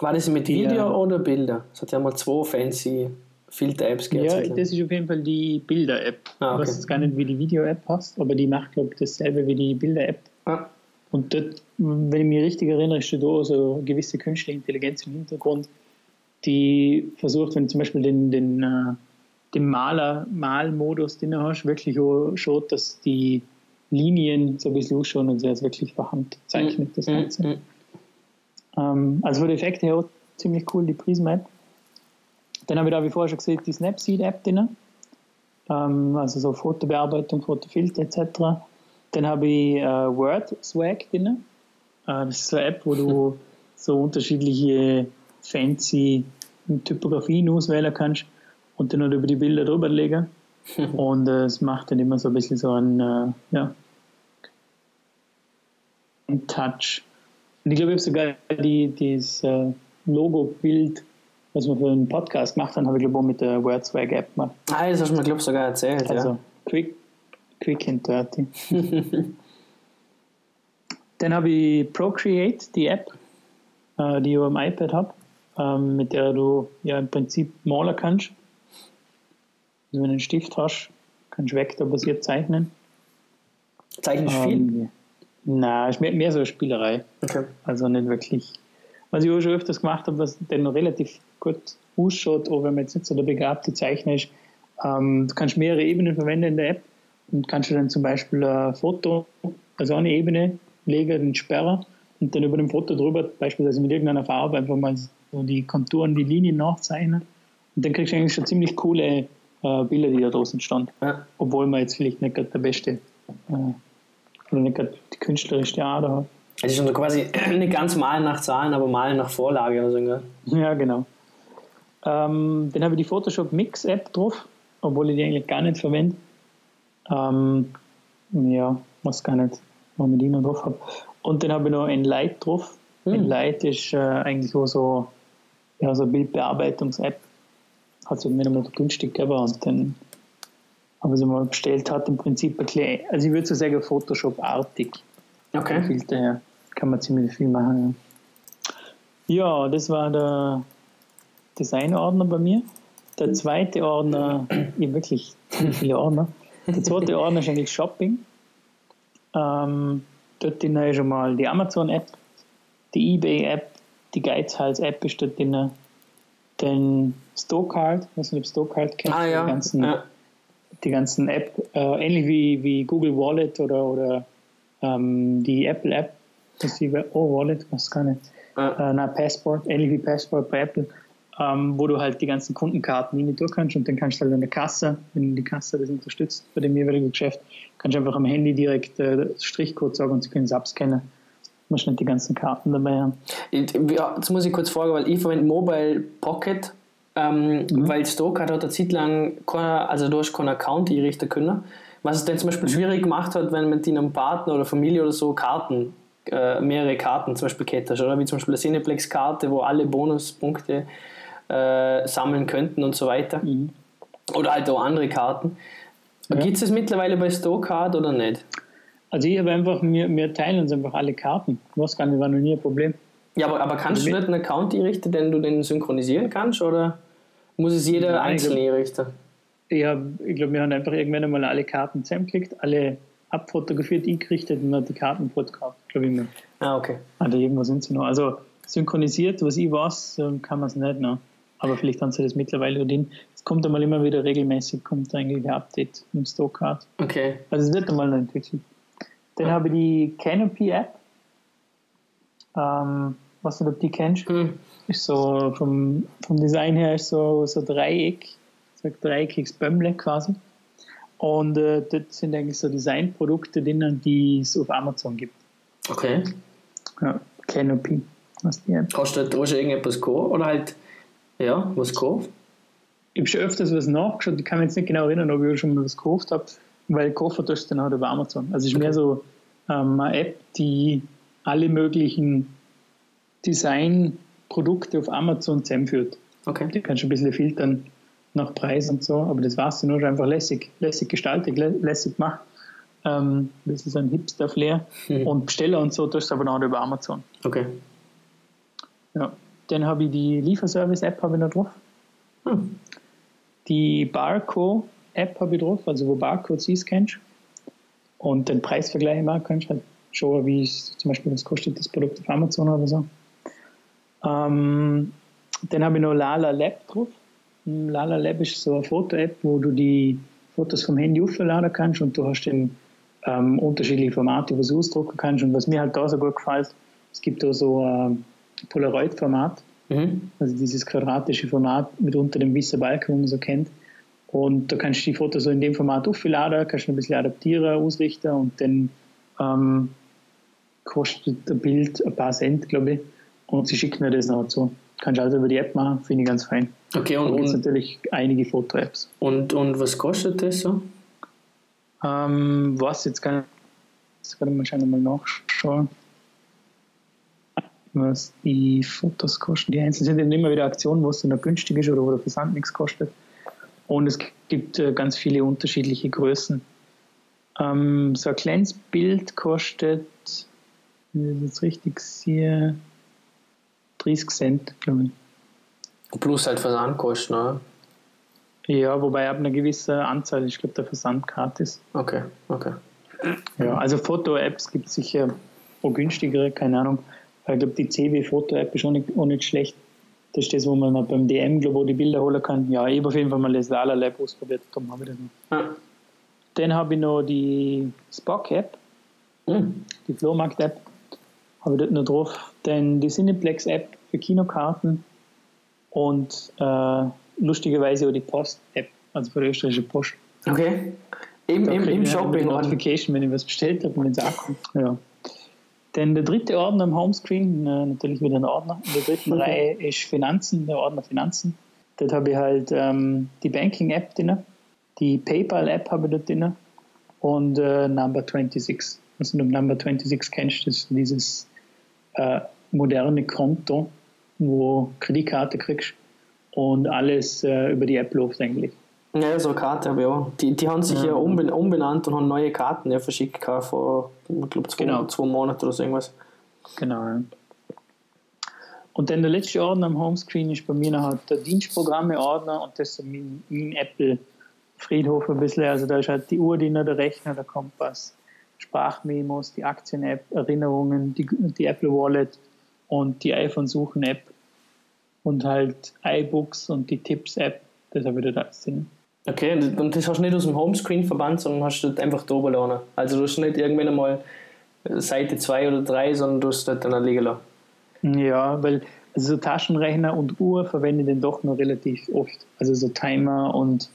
War das mit Video äh, oder Bilder? Es hat ja mal zwei fancy Filter-Apps gegeben. Ja, das ist auf jeden Fall die Bilder-App. Ah, okay. Ich weiß jetzt gar nicht, wie die Video-App passt, aber die macht, glaube ich, dasselbe wie die Bilder-App. Ah, Und dort, wenn ich mich richtig erinnere, ist da so eine gewisse künstliche Intelligenz im Hintergrund, die versucht, wenn du zum Beispiel den, den, äh, den Maler, Malmodus drin hast, wirklich auch schaut, dass die Linien so ein bisschen ausschauen und sie es wirklich Hand zeichnet, das mm, Ganze. mm. Ähm, also von den Effekten her auch ziemlich cool, die Prisma-App. Dann habe ich da, wie vorher schon gesehen, die Snapseed-App drin. Ähm, also so Fotobearbeitung, Fotofilter etc. Dann habe ich äh, Word Swag drin. Äh, das ist so eine App, wo du so unterschiedliche fancy Typografien auswählen kannst und dann halt über die Bilder drüber legen. und äh, es macht dann immer so ein bisschen so ein, äh, ja, ein Touch. Und ich glaube, ich habe sogar die, dieses äh, Logo-Bild, was wir für einen Podcast gemacht haben, habe ich glaube auch mit der Word Swag App gemacht. Ah, das hast du mir, glaube ich, sogar erzählt. Also quick, quick and dirty. Dann habe ich Procreate, die App, äh, die ich am iPad habe, ähm, mit der du ja im Prinzip malen kannst. Also wenn du einen Stift hast, kannst du vektorbasiert zeichnen. ja. Zeichnest du viel? Nein, ist mehr, mehr so eine Spielerei. Okay. Also nicht wirklich. Was ich auch schon öfters gemacht habe, was dann noch relativ gut ausschaut, auch wenn man jetzt nicht so der begabte Zeichner ist, ähm, du kannst mehrere Ebenen verwenden in der App und kannst du dann zum Beispiel ein Foto, also eine Ebene legen, den Sperrer und dann über dem Foto drüber, beispielsweise mit irgendeiner Farbe, einfach mal so die Konturen, die Linien nachzeichnen. Und dann kriegst du eigentlich schon ziemlich coole äh, Bilder, die da draußen standen. Ja. Obwohl man jetzt vielleicht nicht gerade der beste äh, oder nicht gerade die künstlerische Ader hat. Es ist also quasi nicht ganz malen nach Zahlen, aber malen nach Vorlage oder so. Gell? Ja, genau. Ähm, dann habe ich die Photoshop Mix App drauf, obwohl ich die eigentlich gar nicht verwende. Ähm, ja, was gar nicht, warum ich die noch drauf habe. Und dann habe ich noch ein Light drauf. Hm. Ein Light ist äh, eigentlich auch so, ja, so eine Bildbearbeitungs-App. Hat es mir nochmal günstig gegeben und dann habe ich sie mal bestellt, hat im Prinzip ein also ich würde so sagen Photoshop-artig. Okay. Filter her. Kann man ziemlich viel machen. Ja, ja das war der Designordner bei mir. Der zweite Ordner, ich habe wirklich viele Ordner. Der zweite Ordner ist eigentlich Shopping. Ähm, dort drin ist schon mal die Amazon-App, die eBay-App, die Geizhals-App ist dort drin. Dann Stokart, ich weiß nicht, ob Stokart kennt. Ah ja. Die ganzen, ja. die ganzen App, äh, ähnlich wie, wie Google Wallet oder, oder ähm, die Apple App, das ist die oh, Wallet, was gar nicht. Ja. Äh, na, Passport, ähnlich wie Passport bei Apple, ähm, wo du halt die ganzen Kundenkarten in die durch kannst und dann kannst du halt an der Kasse, wenn die Kasse das unterstützt bei dem jeweiligen Geschäft, kannst du einfach am Handy direkt äh, Strichcode sagen und sie können es abscannen. Du musst nicht die ganzen Karten dabei haben. Ich- Ja, jetzt muss ich kurz fragen, weil ich verwende Mobile Pocket, ähm, weil Stokart hat eine Zeit lang, keine, also du hast keinen Account einrichten können. Was es dann zum Beispiel schwierig gemacht hat, wenn man mit deinem Partner oder Familie oder so Karten, äh, mehrere Karten zum Beispiel hast, oder? Wie zum Beispiel eine Cineplex-Karte, wo alle Bonuspunkte äh, sammeln könnten und so weiter. Oder halt auch andere Karten. Gibt es das mittlerweile bei Stokart oder nicht? Also ich habe einfach, wir, wir teilen uns einfach alle Karten. Gar nicht, war noch nie ein Problem. Ja, aber, aber kannst du Also nicht einen Account einrichten, den du den synchronisieren kannst? Oder muss es jeder Nein, einzeln einrichten? Ich, hab, ich glaube, wir haben einfach irgendwann einmal alle Karten zusammengekriegt, alle abfotografiert, eingerichtet und hat die Karten gekauft, glaube ich. Mir. Ah, okay. Oder irgendwo sind sie noch. Also synchronisiert, was ich weiß, ähm, kann man es nicht noch. Aber vielleicht haben sie das mittlerweile drin. Es kommt einmal immer wieder regelmäßig, kommt eigentlich ein Update im Stokart. Okay. Also es wird einmal noch entwickelt. Dann habe ich die Canopy App. Ähm, was du, ob die kennst? Hm. Ist so vom, vom Design her ist so, so Dreieck, so ein dreieckiges Bömmle quasi. Und äh, das sind eigentlich so Designprodukte drinnen, die es auf Amazon gibt. Okay. Ja, Canopy. Was die App. Hast du da schon irgendetwas gekauft? Oder halt, ja, was gekauft? Ich habe schon öfters was nachgeschaut. Ich kann mich jetzt nicht genau erinnern, ob ich schon mal was gekauft habe, weil kaufen tust du dann halt über Amazon. Also es ist mehr so ähm, eine App, die alle möglichen Designprodukte auf Amazon zusammenführt. Okay. Die kannst du ein bisschen filtern nach Preis und so, aber das war's dann nur schon einfach lässig, lässig gestaltet, lä- lässig gemacht. Ähm, das ist ein Hipster-Flair. Mhm. Und Besteller und so tust du aber noch über Amazon. Okay. Ja. Dann habe ich die Lieferservice-App habe ich noch drauf. Hm. Die Barco-App habe ich drauf, also wo Barcodes einscannst und den Preisvergleich machen kannst, halt schauen, wie es zum Beispiel was kostet das Produkt auf Amazon oder so. Ähm, dann habe ich noch Lala Lab drauf. Lala Lab ist so eine Foto-App, wo du die Fotos vom Handy aufladen kannst und du hast dann ähm, unterschiedliche Formate, wo du ausdrucken kannst. Und was mir halt da so gut gefällt, es gibt da so ein Polaroid-Format, Mhm. also dieses quadratische Format mit unter dem weißen Balken, wo man so kennt. Und da kannst du die Fotos so in dem Format aufladen, kannst du ein bisschen adaptieren, ausrichten und dann ähm, kostet ein Bild ein paar Cent, glaube ich. Und sie schicken dir das noch zu. Kannst du also über die App machen, finde ich ganz fein. Okay, Da und, gibt und, natürlich einige Foto-Apps. und, und was kostet das so? Ähm, was jetzt kann ich gerade mal schnell mal nachschauen, was die Fotos kosten. Die einzelnen sind eben immer wieder Aktionen, wo es dann noch günstig ist oder wo der Versand nichts kostet. Und es gibt äh, ganz viele unterschiedliche Größen. Ähm, so ein kleines Bild kostet, wenn ich das jetzt richtig sehe, 30 Cent, glaube ich. Plus halt Versandkosten, oder? Ja, wobei ab einer gewissen Anzahl, ich glaube, der Versand gratis. Okay, okay. Ja, also Foto-Apps gibt es sicher auch günstigere, keine Ahnung. Ich glaube, die CW-Foto-App ist auch nicht, auch nicht schlecht. Das ist das, wo man beim DM, glaube ich, die Bilder holen kann. Ja, ich habe auf jeden Fall mal das Lab ausprobiert, darum habe ich das noch. Ah. Dann habe ich noch die Spock-App, Mhm. die Flohmarkt-App, habe ich dort noch drauf. Dann die Cineplex-App für Kinokarten und äh, lustigerweise auch die Post-App, also für die österreichische Post. Okay. Im, im, im ich Shop eine. Notification, wenn ich was bestellt habe und wenn es ankommt. Ja. Dann der dritte Ordner am Homescreen, äh, natürlich wieder ein Ordner. In der dritten Okay. Reihe ist Finanzen, der Ordner Finanzen. Dort habe ich halt ähm, die Banking-App drin, die PayPal-App habe ich dort drin und äh, Number 26. Also du Number 26 kennst, das ist dieses äh, moderne Konto, wo Kreditkarte kriegst und alles äh, über die App läuft eigentlich. Ja, so eine Karte habe ich auch. Die, die haben sich ja, Ja. umben, umbenannt und haben neue Karten ja verschickt vor, ich glaube, zwei, Genau. zwei Monaten oder so irgendwas. Genau. Ja. Und dann der letzte Ordner am Homescreen ist bei mir noch halt der Dienstprogramme-Ordner und das ist mein, mein Apple-Friedhof ein bisschen. Also da ist halt die Uhr drin, der Rechner, der Kompass, Sprachmemos, die Aktien-App, Erinnerungen, die, die Apple Wallet und die iPhone-Suchen-App und halt iBooks und die Tipps-App. Das habe ich da alles drin. Okay, und das hast du nicht aus dem Homescreen verbannt, sondern hast du dort einfach da gelassen. Also du hast nicht irgendwann einmal Seite 2 oder 3, sondern du hast dort dann liegen lassen. Ja, weil also so Taschenrechner und Uhr verwende ich dann doch noch relativ oft. Also so Timer und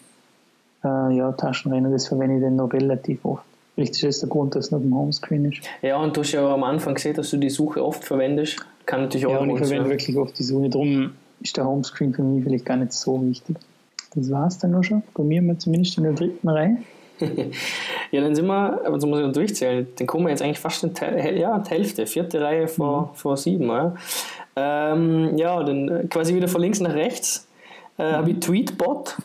äh, ja, Taschenrechner, das verwende ich dann noch relativ oft. Vielleicht ist das der Grund, dass es noch im Homescreen ist. Ja, und du hast ja am Anfang gesehen, dass du die Suche oft verwendest. Kann natürlich auch Ja, und ich verwende sein. wirklich oft die Suche. Darum ist der Homescreen für mich vielleicht gar nicht so wichtig. Das war es dann noch schon. Bei mir mal zumindest in der dritten Reihe. Ja, dann sind wir, aber so muss ich noch durchzählen, dann kommen wir jetzt eigentlich fast in die, Häl- ja, die Hälfte, vierte Reihe vor, vor sieben. Ja. Ähm, ja, dann äh, quasi wieder von links nach rechts äh, habe ich Tweetbot.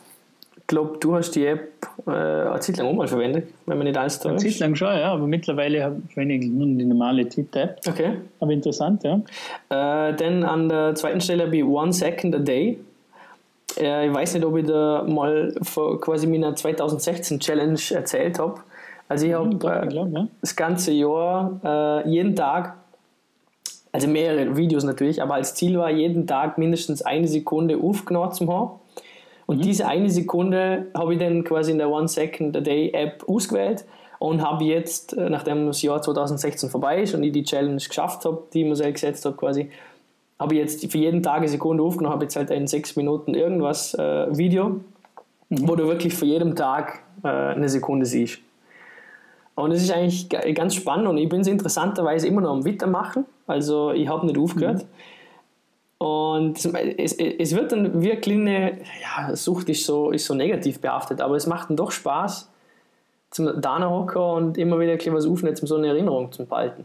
Ich glaube, du hast die App äh, eine Zeit lang auch mal verwendet, wenn man nicht alles Eine Zeit lang schon, ja, aber mittlerweile habe- verwende ich nur die normale Twitter-App. Okay. Aber interessant, ja. Äh, dann an der zweiten Stelle habe ich One Second a Day. Äh, ich weiß nicht, ob ich da mal vor quasi meiner 2016 Challenge erzählt habe. Also ich habe Doch, äh, ja. das ganze Jahr äh, jeden Tag, also mehrere Videos natürlich, aber als Ziel war, jeden Tag mindestens eine Sekunde aufgenommen zu haben. Und diese eine Sekunde habe ich dann quasi in der One Second a Day App ausgewählt und habe jetzt, äh, nachdem das Jahr 2016 vorbei ist und ich die Challenge geschafft habe, die ich mir selbst gesetzt habe quasi, habe ich jetzt für jeden Tag eine Sekunde aufgenommen, habe jetzt halt ein 6 Minuten irgendwas äh, Video, wo du wirklich für jeden Tag äh, eine Sekunde siehst. Und es ist eigentlich ganz spannend und ich bin es interessanterweise immer noch am Weitermachen. Also ich habe nicht aufgehört. Mhm. Und es, es, wird dann wirklich eine, ja, Sucht ist so, ist so negativ behaftet, aber es macht dann doch Spaß, zum da hocken und immer wieder ein was aufnehmen, um so eine Erinnerung zu behalten.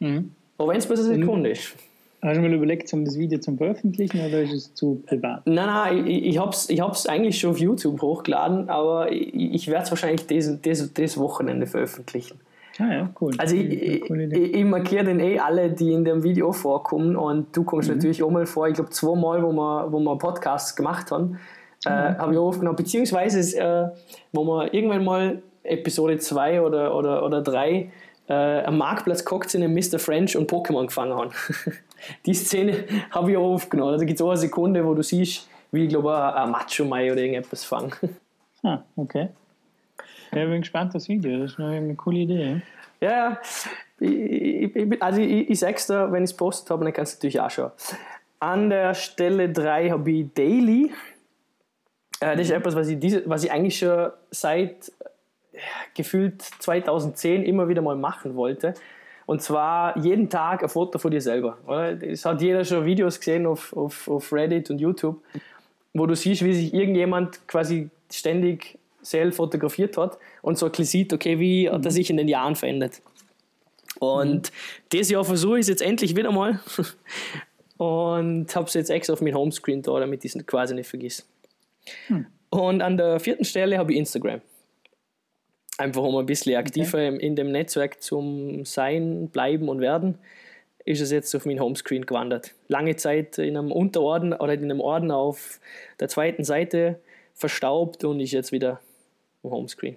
Mhm. Auch wenn es bloß eine Sekunde ist. Hast du mal überlegt, um das Video zu veröffentlichen oder ist es zu privat? Nein, nein, ich, ich habe es ich hab's eigentlich schon auf YouTube hochgeladen, aber ich, ich werde es wahrscheinlich dieses, dieses Wochenende veröffentlichen. Ah ja, cool. Also ich, ich, ich, markiere dann eh alle, die in dem Video vorkommen und du kommst mhm. natürlich auch mal vor, ich glaube zweimal, wo wir, wo wir Podcasts gemacht haben, äh, mhm. habe ich aufgenommen, beziehungsweise äh, wo wir irgendwann mal Episode 2 oder, oder, oder 3 äh, am Marktplatz geguckt sind, Mr. French und Pokémon gefangen haben. die Szene habe ich auch aufgenommen. Da gibt es auch eine Sekunde, wo du siehst, wie ich glaube, ein Macho Mai oder irgendetwas fangen. Ah, okay. Ja, ich bin gespannt, das Video. Das ist eine coole Idee. Ja. Ich, ich, also ich, ich sag's dir, wenn ich es postet habe, dann kannst du natürlich auch schauen. An der Stelle 3 habe ich Daily. Äh, das ist etwas, was ich, diese, was ich eigentlich schon seit gefühlt 2010 immer wieder mal machen wollte. Und zwar jeden Tag ein Foto von dir selber. Oder? Es hat jeder schon Videos gesehen auf, auf, auf Reddit und YouTube, wo du siehst, wie sich irgendjemand quasi ständig selbst fotografiert hat und so ein sieht, okay, wie hat er sich in den Jahren verändert. Und mhm. dieses Jahr versuche ich es jetzt endlich wieder mal und habe es jetzt extra auf mein Homescreen da, damit ich es quasi nicht vergiss. Mhm. Und an der vierten Stelle habe ich Instagram einfach um ein bisschen aktiver okay. in dem Netzwerk zum Sein, Bleiben und Werden, ist es jetzt auf mein Homescreen gewandert. Lange Zeit in einem Unterorden oder in einem Orden auf der zweiten Seite verstaubt und ist jetzt wieder am Homescreen.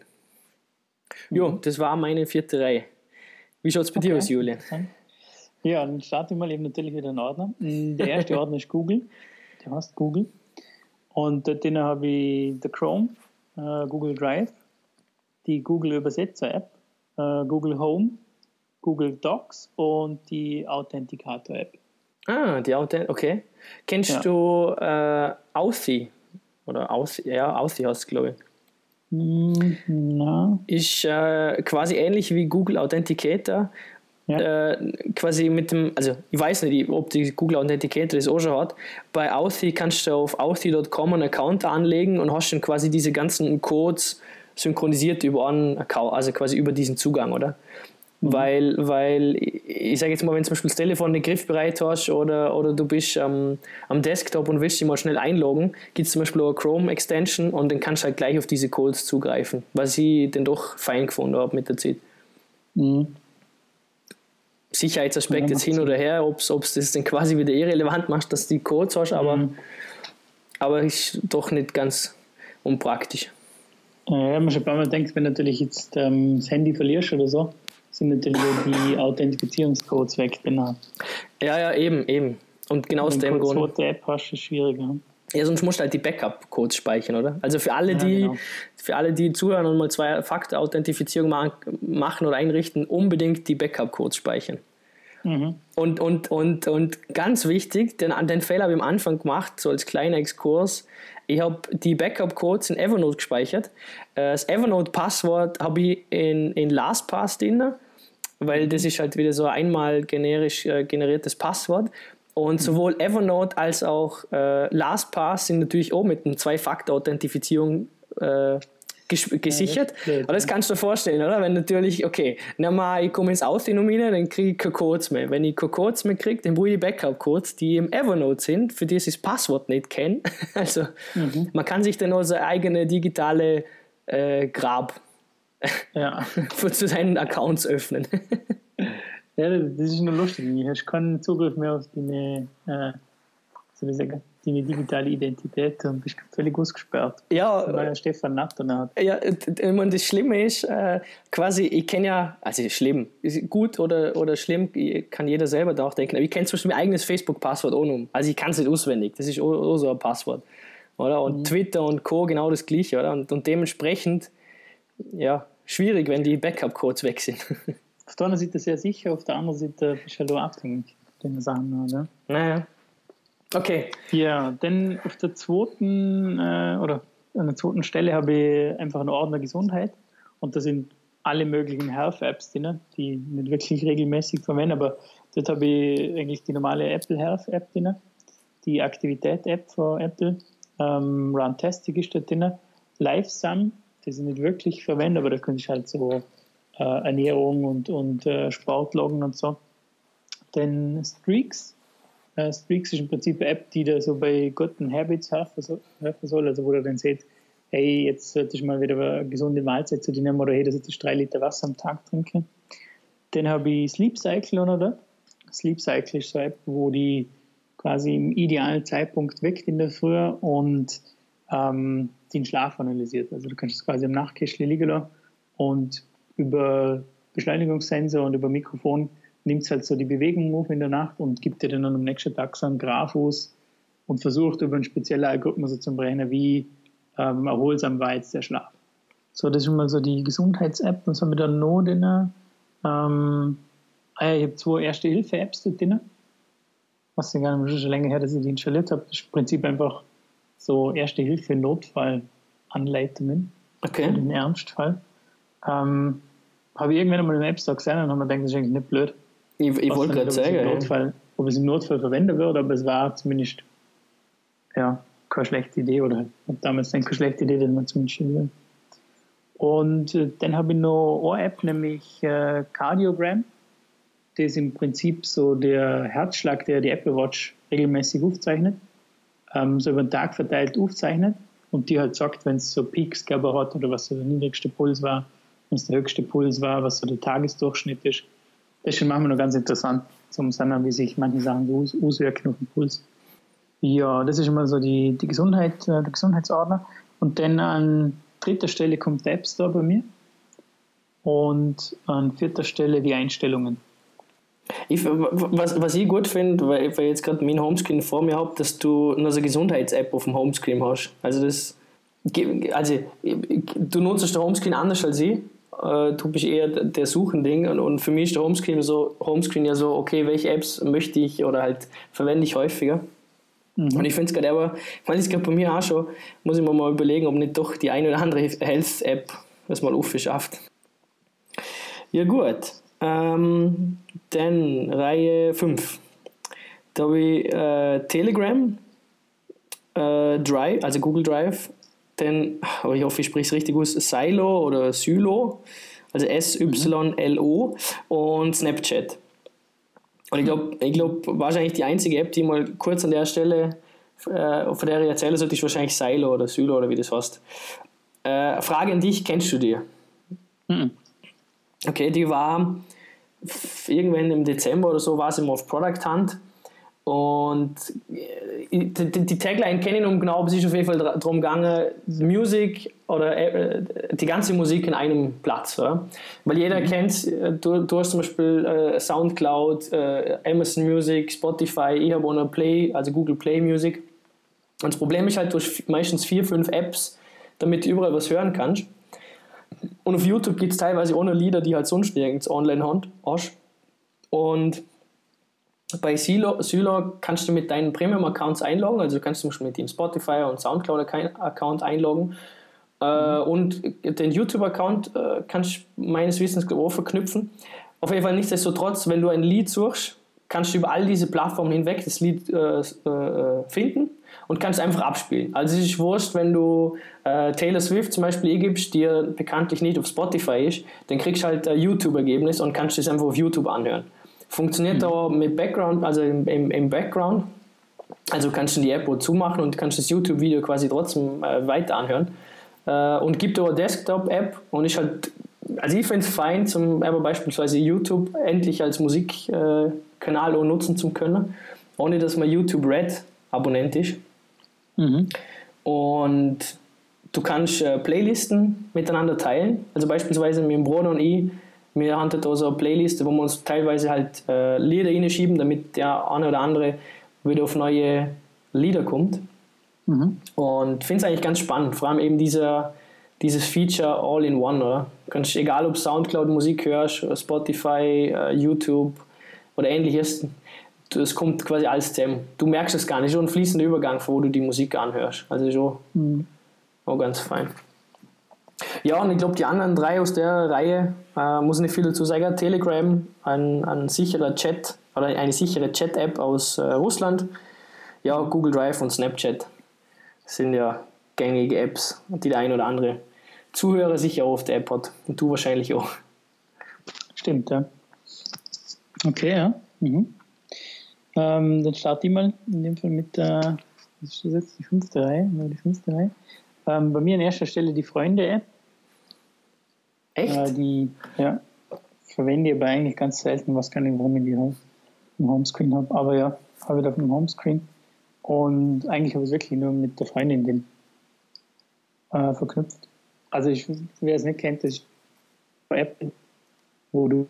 Mhm. Ja, das war meine vierte Reihe. Wie schaut es bei okay. dir aus, Julian? Ja, dann starte ich mal eben natürlich wieder einen Ordner. Der erste Ordner ist Google. Der heißt Google. Und dort habe ich The Chrome, uh, Google Drive, die Google Übersetzer App, äh, Google Home, Google Docs und die Authenticator App. Ah, die Authenticator, okay. Kennst ja. du äh, Authy? Oder Authy, ja, Authy heißt es, glaube ich. Mm, na. Ist äh, quasi ähnlich wie Google Authenticator. Ja. Äh, quasi mit dem, also ich weiß nicht, ob die Google Authenticator das auch schon hat. Bei Authy kannst du auf authy.com einen Account anlegen und hast dann quasi diese ganzen Codes synchronisiert über einen Account, also quasi über diesen Zugang, oder? Mhm. Weil, weil ich sage jetzt mal, wenn du zum Beispiel das Telefon nicht griffbereit hast oder, oder du bist am, am Desktop und willst dich mal schnell einloggen, gibt es zum Beispiel auch eine Chrome-Extension und dann kannst du halt gleich auf diese Codes zugreifen, was ich dann doch fein gefunden habe mit der Zeit. Mhm. Sicherheitsaspekt ja, jetzt hin oder her, ob es das dann quasi wieder irrelevant macht, dass du die Codes hast, aber, mhm. aber ist doch nicht ganz unpraktisch. Ja, man schon ein paar Mal denkt, wenn natürlich jetzt ähm, das Handy verlierst oder so, sind natürlich die Authentifizierungscodes weg. Genau. Ja, ja, eben, eben. Und genau aus dem Grund. Wenn du App hast, ist schwieriger. Ja, sonst musst du halt die Backup-Codes speichern, oder? Also für alle, die, ja, genau. für alle, die zuhören und mal zwei Faktor-Authentifizierung machen oder einrichten, unbedingt die Backup-Codes speichern. Mhm. Und, und, und, und ganz wichtig, den, den Fehler habe ich am Anfang gemacht, so als kleiner Exkurs. Ich habe die Backup-Codes in Evernote gespeichert. Äh, das Evernote-Passwort habe ich in, in LastPass drin, weil das ist halt wieder so einmal generisch äh, generiertes Passwort. Und sowohl Evernote als auch äh, LastPass sind natürlich auch mit einer Zwei-Faktor-Authentifizierung äh, gesichert. Ja, das Aber das kannst du dir vorstellen, oder? Wenn natürlich, okay, nimm mal, ich komme ins Ausdenominieren, dann kriege ich keine Codes mehr. Wenn ich keine Codes mehr kriege, dann brauche ich Backup-Codes, die im Evernote sind, für die ich das Passwort nicht kenne. Also, mhm. man kann sich dann auch seine eigene digitale äh, Grab ja. zu seinen Accounts öffnen. ja, das ist nur lustig. Ich habe keinen Zugriff mehr auf die, äh, soll ich sagen, deine digitale Identität und bist völlig ausgesperrt. Ja. Weil Stefan Natter hat. Ja, und das Schlimme ist, äh, quasi, ich kenne ja, also schlimm, gut oder, oder schlimm, kann jeder selber da auch denken, aber ich kenne zum Beispiel mein eigenes Facebook-Passwort auch noch. Also ich kann es nicht auswendig, das ist auch, auch, so ein Passwort. Oder? Und mhm. Twitter und Co. genau das gleiche, oder? Und, und dementsprechend, ja, schwierig, wenn die Backup-Codes weg sind. Auf der einen Seite sehr sicher, auf der anderen Seite bist du halt abhängig von den Sachen, oder? Naja. Okay. Ja, dann auf der zweiten äh, oder an der zweiten Stelle habe ich einfach einen Ordner Gesundheit und da sind alle möglichen Health-Apps drin, die ich nicht wirklich regelmäßig verwende, aber dort habe ich eigentlich die normale Apple Health-App drin, die Aktivität-App von Apple, ähm, Runtastic ist da drin, LiveSum, das ich nicht wirklich verwende, aber da könnte ich halt so äh, Ernährung und, und äh, Sportloggen und so. Dann Streaks. Äh, Streaks ist im Prinzip eine App, die da so bei guten Habits helfen soll, also wo du dann seht, hey, jetzt sollte ich mal wieder eine gesunde Mahlzeit zu dir nehmen oder hey, das ist drei Liter Wasser am Tag trinken. Dann habe ich Sleep Cycle oder da. Sleep Cycle ist so eine App, wo die quasi im idealen Zeitpunkt weckt in der Früh und ähm, den Schlaf analysiert. Also du kannst es quasi am Nachtkästchen liegen und über Beschleunigungssensor und über Mikrofon nimmt es halt so die Bewegung auf in der Nacht und gibt dir dann am nächsten Tag so einen Graph aus und versucht über einen speziellen Algorithmus so zu berechnen, wie ähm, erholsam war jetzt der Schlaf. So, das ist schon mal so die Gesundheits-App. Was haben wir dann noch drin? Ähm, ah ja, ich habe zwei Erste-Hilfe-Apps drin. Was ich gar nicht schon länger her, dass ich die installiert habe. Das ist im Prinzip einfach so Erste-Hilfe-Notfall-Anleitungen. Okay. Für den Ernstfall. Ähm, habe ich irgendwann mal im App Store gesehen und habe mir gedacht, das ist eigentlich nicht blöd. Ich, ich wollte gerade sagen. Notfall, ob es im Notfall verwendet wird, aber es war zumindest ja, keine schlechte Idee oder damals dann keine schlechte Idee, den man zumindest will. Und äh, dann habe ich noch eine App, nämlich äh, Cardiogram. Das ist im Prinzip so der Herzschlag, der die Apple Watch regelmäßig aufzeichnet, ähm, so über den Tag verteilt aufzeichnet und die halt sagt, wenn es so Peaks gegeben hat oder was so der niedrigste Puls war, es der höchste Puls war, was so der Tagesdurchschnitt ist. Das ist schon manchmal noch ganz interessant, zum sehen, wie sich manche Sachen aus, auswirken auf den Puls. Ja, das ist immer so die, die Gesundheit, äh, der Gesundheitsordner. Und dann an dritter Stelle kommt der App Store bei mir. Und an vierter Stelle die Einstellungen. Ich, was, was ich gut finde, weil, ich jetzt gerade mein Homescreen vor mir habe, dass du noch so eine Gesundheits-App auf dem Homescreen hast. Also das, also du nutzt den Homescreen anders als ich. Äh, du bist eher der Suchending und, und für mich ist der Homescreen so Homescreen ja so, okay, welche Apps möchte ich oder halt verwende ich häufiger. Mhm. Und ich finde es gerade aber, ich meine, es gerade bei mir auch schon, muss ich mir mal überlegen, ob nicht doch die eine oder andere Health-App das mal aufschafft. Ja gut, ähm, dann Reihe 5. Da habe ich äh, Telegram, äh, Drive, also Google Drive, dann, aber ich hoffe, ich spreche es richtig aus, Silo oder Sylo, also S-Y-L-O und Snapchat. Und ich glaube, ich glaub, wahrscheinlich die einzige App, die mal kurz an der Stelle, äh, von der ich erzählen sollte, ist wahrscheinlich Silo oder Sylo oder wie das heißt. Äh, Frage an dich, kennst du die? Mhm. Okay, die war irgendwann im Dezember oder so, war sie mal auf Product Hunt und äh, die, Tagline kenne ich noch genau, aber es ist auf jeden Fall darum gegangen, Musik oder äh, die ganze Musik in einem Platz. Ja? Weil jeder mhm. kennt, äh, du, du, hast zum Beispiel Soundcloud, Amazon Music, Spotify, ich habe auch Play, also Google Play Music. Und das Problem ist halt, du hast meistens vier, fünf Apps, damit du überall was hören kannst. Und auf YouTube gibt es teilweise auch noch Lieder, die halt sonst nirgends online hast. Und bei Silo, kannst du mit deinen Premium-Accounts einloggen, also du kannst Beispiel mit dem Spotify und Soundcloud-Account einloggen. Äh, mhm. und den YouTube-Account äh, kannst du meines Wissens auch verknüpfen. Auf jeden Fall nichtsdestotrotz, wenn du ein Lied suchst, kannst du über all diese Plattformen hinweg das Lied äh, äh finden und kannst einfach abspielen. Also es ist wurscht, wenn du äh, Taylor Swift zum Beispiel eingibst, die ja bekanntlich nicht auf Spotify ist, dann kriegst du halt ein YouTube-Ergebnis und kannst es einfach auf YouTube anhören. Funktioniert mhm. auch mit Background, also im, im, im Background. Also kannst du die App zumachen und kannst das YouTube-Video quasi trotzdem äh, weiter anhören. Äh, und gibt auch eine Desktop-App und ist halt, also ich finde es fein, zum aber beispielsweise YouTube endlich als Musikkanal äh, nutzen zu können, ohne dass man YouTube Red Abonnent ist. Mhm. Und du kannst äh, Playlisten miteinander teilen. Also beispielsweise mit dem Bruder und ich wir haben da so eine Playlist, wo wir uns teilweise halt äh, Lieder reinschieben, damit der eine oder andere wieder auf neue Lieder kommt. Mhm. Und finde es eigentlich ganz spannend, vor allem eben dieser, dieses Feature all in one, oder? Du kannst, egal ob Soundcloud Musik hörst, Spotify, uh, YouTube oder ähnliches, es kommt quasi alles zusammen. Du merkst es gar nicht, schon ein fließender Übergang, wo du die Musik anhörst. Also schon mhm. auch ganz fein. Ja, und ich glaube, die anderen drei aus der Reihe, äh, muss nicht viel dazu sagen. Telegram, ein, ein sicherer Chat oder eine sichere Chat-App aus äh, Russland. Ja, Google Drive und Snapchat sind ja gängige Apps, die der ein oder andere Zuhörer sicher auch auf der App hat. Und du wahrscheinlich auch. Stimmt, ja. Okay, ja. Mhm. Ähm, dann starte ich mal in dem Fall mit der, was ist das jetzt, die fünfte Reihe? Nur die fünfte Reihe. Ähm, bei mir an erster Stelle die Freunde-App. Echt? Äh, die, ja, verwende ich aber eigentlich ganz selten, was kann ich, warum ich die halt im Homescreen habe. Aber ja, habe ich auf dem Homescreen. Und eigentlich habe ich es wirklich nur mit der Freundin den, äh, verknüpft. Also ich, wer es nicht kennt, das ist eine App, wo du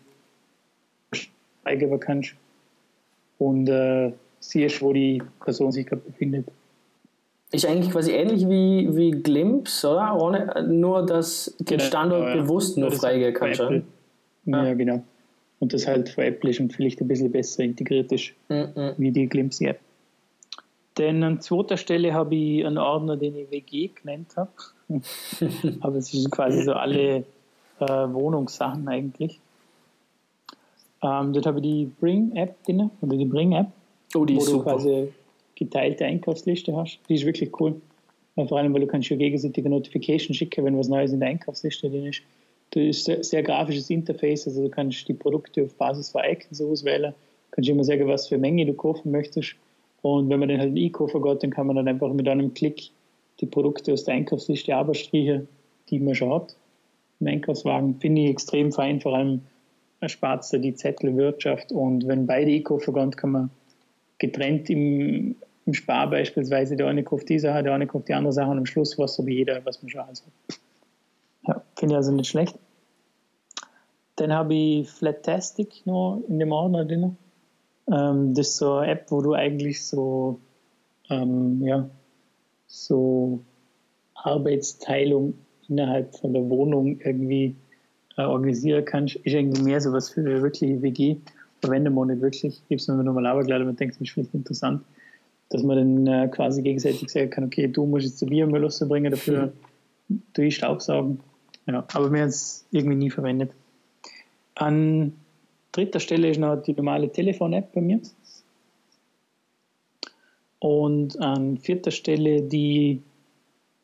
eingeben kannst und äh, siehst, wo die Person sich gerade befindet. Ist eigentlich quasi ähnlich wie, wie Glimpse, oder? Ohne, nur, dass den Genau, Standort ja. bewusst nur freigeben kannst. Apple. Ja. Ja. genau. Und das halt für Apple ist und vielleicht ein bisschen besser integriert ist, Mhm. wie die Glimpse-App. Dann an zweiter Stelle habe ich einen Ordner, den ich WG genannt habe. Aber es sind quasi so alle äh, Wohnungssachen eigentlich. Ähm, dort habe ich die Bring-App drin, oder die Bring-App, Oh, die wo ist du super. quasi geteilte Einkaufsliste hast. Die ist wirklich cool. Äh, Vor allem, weil du kannst ja gegenseitige Notification schicken, wenn was Neues in der Einkaufsliste drin ist. Das ist sehr, sehr grafisches Interface, also du kannst die Produkte auf Basis von Icons auswählen, kannst immer sagen, was für Menge du kaufen möchtest. Und wenn man dann halt einen einkaufen geht, dann kann man dann einfach mit einem Klick die Produkte aus der Einkaufsliste abstreichen, die man schon hat im Einkaufswagen. Finde ich extrem fein, vor allem erspart es die Zettelwirtschaft. Und wenn beide einkaufen gehen, kann man getrennt im, im Spar beispielsweise, der eine kauft diese Sache, der eine kauft die andere Sache und am Schluss weiß so wie jeder, was man schon alles hat. Ja, finde ich also nicht schlecht. Dann habe ich Flatastic noch in dem Ordner drin. Ähm, das ist so eine App, wo du eigentlich so, ähm, ja, so Arbeitsteilung innerhalb von der Wohnung irgendwie äh, organisieren kannst. Ist irgendwie mehr so was für eine wirkliche WG. Verwende man nicht wirklich. Ich gebe es mir nochmal Abergleich, man denkt, das ist vielleicht interessant, dass man dann äh, quasi gegenseitig sagen kann, okay, du musst jetzt den Biomüll rausbringen, dafür du ich Staubsaugen. Ja, aber wir haben es irgendwie nie verwendet. An dritter Stelle ist noch die normale Telefon-App bei mir. Und an vierter Stelle die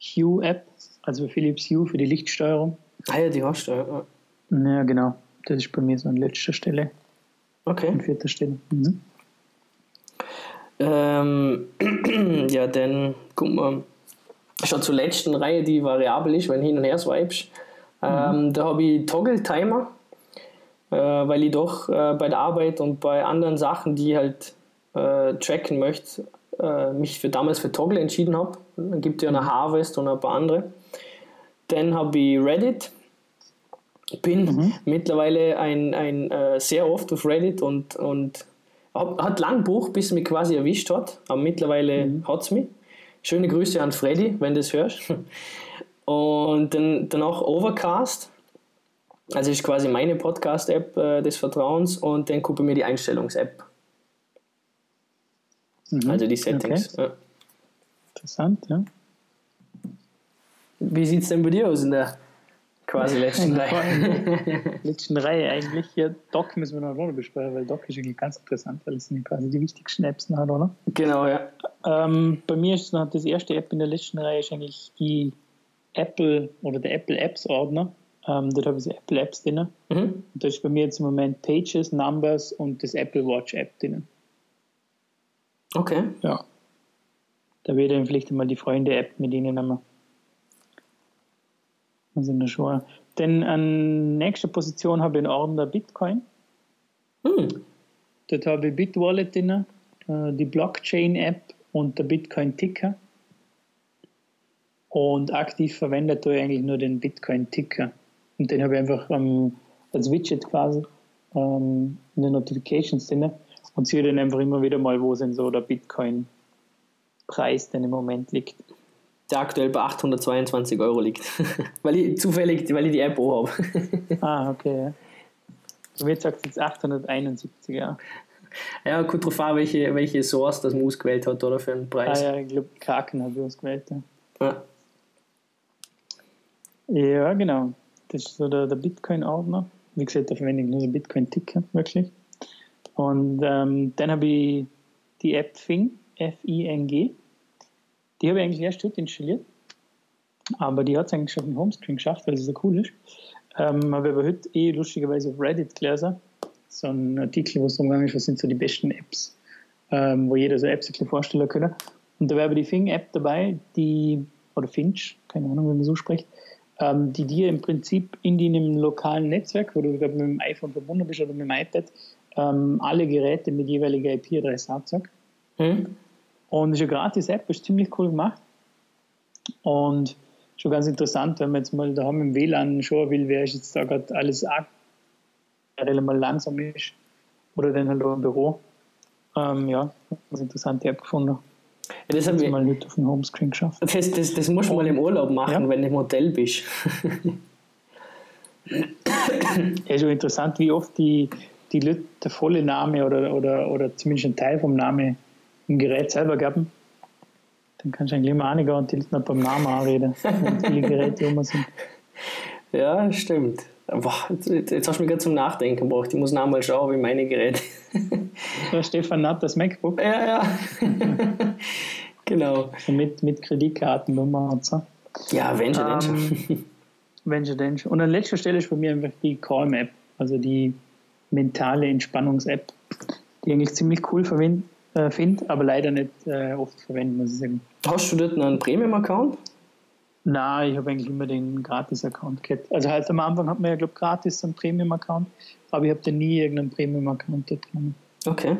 Hue-App, also Philips Hue für die Lichtsteuerung. Ah ja, die hast du. Ja. Genau. Das ist bei mir so an letzter Stelle, Okay. an vierter Stelle. Mhm. Ähm, ja, dann gucken wir schon zur letzten Reihe, die variabel ist, wenn du hin und her swipest. Ähm, da habe ich Toggle Timer, äh, weil ich doch äh, bei der Arbeit und bei anderen Sachen, die ich halt äh, tracken möchte, äh, mich für damals für Toggle entschieden habe. Dann gibt es ja eine Harvest und ein paar andere. Dann habe ich Reddit. Bin mittlerweile ein, ein äh, sehr oft auf Reddit und, und hab, hat lang gebraucht, bis es mich quasi erwischt hat, aber mittlerweile hat es mich. Schöne Grüße an Freddy, wenn du das hörst. Und dann, danach Overcast, also ist quasi meine Podcast-App äh, des Vertrauens und dann gucke ich mir die Einstellungs-App, Mhm. also die Settings. Ja. Interessant, ja. Wie sieht es denn bei dir aus in der quasi letzten Reihe? letzten Reihe eigentlich. Hier, Doc müssen wir noch noch besprechen, weil Doc ist eigentlich ganz interessant, weil es sind quasi die wichtigsten Apps hat, oder? genau, ja. Ähm, bei mir ist noch das erste App in der letzten Reihe ist eigentlich die Apple oder der Apple Apps Ordner. Ähm, dort habe ich so Apple Apps drin. Mhm. Und da ist bei mir jetzt im Moment Pages, Numbers und das Apple Watch App drin. Okay. Ja. Da wird dann vielleicht mal die Freunde-App mit ihnen nehmen. Also in der Schule. Dann an nächster Position habe ich einen Ordner Bitcoin. Hm. Dort habe ich BitWallet drin, äh, die Blockchain-App und der Bitcoin-Ticker. Und aktiv verwendet tue ich eigentlich nur den Bitcoin-Ticker. Und den habe ich einfach ähm, als Widget quasi ähm, in den Notifications drin und sehe dann einfach immer wieder mal, wo sind so der Bitcoin-Preis denn im Moment liegt. Der aktuell bei 822 Euro liegt. weil ich zufällig, weil ich die App auch habe. Ah, okay. Bei mir sagt es jetzt 871, ja. ja, gut drauf an, welche, welche Source das man ausgewählt hat oder für einen Ah Preis. ja, ich glaube, Kraken habe ich ausgewählt. Ja. Ja. Ja, genau. Das ist so der, der Bitcoin-Ordner. Wie gesagt, da verwende ich nur den Bitcoin-Ticker, wirklich. Und ähm, dann habe ich die App Fing, F-I-N-G. Die habe ich eigentlich erst heute installiert. Aber die hat es eigentlich schon auf dem Homescreen geschafft, weil sie so cool ist. Ähm, habe aber heute eh lustigerweise auf Reddit gelesen. So ein Artikel, wo es umgegangen ist, was sind so die besten Apps, ähm, wo jeder so Apps ein bisschen vorstellen kann. Und da wäre aber die Fing-App dabei, die, oder Finch, keine Ahnung, wie man so spricht, ähm, die dir im Prinzip in deinem lokalen Netzwerk, wo du glaub, mit dem iPhone verbunden bist oder mit dem iPad, ähm, alle Geräte mit jeweiliger IP-Adresse anzeigt. Mhm. Und ist eine gratis App, ist ziemlich cool gemacht. Und schon ganz interessant, wenn man jetzt mal da haben im WLAN schauen will, wer ist jetzt da gerade alles relativ mal langsam ist. Oder dann halt auch im Büro. Ähm, ja, ganz interessante App gefunden. Ja, das habe ich mal nicht auf dem Homescreen geschafft. Das, das, das musst du mal im Urlaub machen, ja. wenn du im Hotel bist. ja, ist schon interessant, wie oft die, die Leute der volle Name oder, oder, oder zumindest ein Teil vom Namen im Gerät selber geben. Dann kannst du eigentlich immer einiger und die Leute noch beim Namen anreden, wenn viele Geräte rum sind. Ja, stimmt. Boah, jetzt, jetzt, hast du mich gerade zum Nachdenken gebracht. Ich muss nachher mal schauen, wie meine Geräte. Der Stefan Natt, das MacBook. Ja, ja. genau. Mit, mit Kreditkartennummer und so. Ja, wenn schon, ähm, schon. Wenn schon, denn schon. Und an letzter Stelle ist bei mir einfach die Calm-App, also die mentale Entspannungs-App, die ich eigentlich ziemlich cool äh, finde, aber leider nicht äh, oft verwenden, muss ich sagen. Hast du dort einen Premium-Account? Nein, ich habe eigentlich immer den Gratis-Account gehabt. Also halt am Anfang hat man ja, glaube ich, gratis einen Premium-Account, aber ich habe da nie irgendeinen Premium-Account dort genommen. Okay.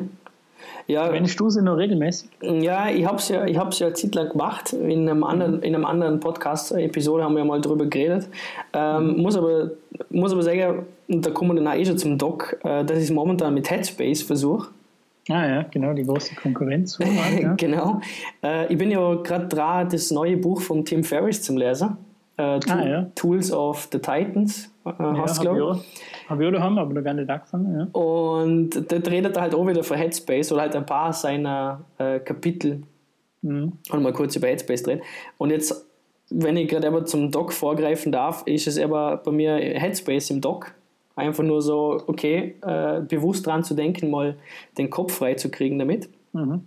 Ja, Wenn du sie noch regelmäßig? Ja, ich habe es ja, ich hab's ja eine Zeit lang gemacht. In einem anderen, in einem anderen Podcast-Episode haben wir mal darüber geredet. Ähm, mhm. muss, aber, muss aber sagen, und da kommen wir dann auch eh schon zum Doc, äh, dass ich es momentan mit Headspace versuche. Ah ja, genau, die große Konkurrenz. ja. genau. Äh, ich bin ja gerade dran, das neue Buch von Tim Ferriss zum Lesen. Äh, ah, ja. Tools of the Titans, äh, ja, hast du, glaube ich. Habe ich auch daheim, aber noch gar nicht angefangen. Ja. Und der redet halt auch wieder von Headspace oder halt ein paar seiner äh, Kapitel. Mhm. Und mal kurz über Headspace reden. Und jetzt, wenn ich gerade aber zum Doc vorgreifen darf, ist es aber bei mir Headspace im Doc. Einfach nur so, okay, äh, bewusst dran zu denken, mal den Kopf frei zu kriegen damit. Mhm.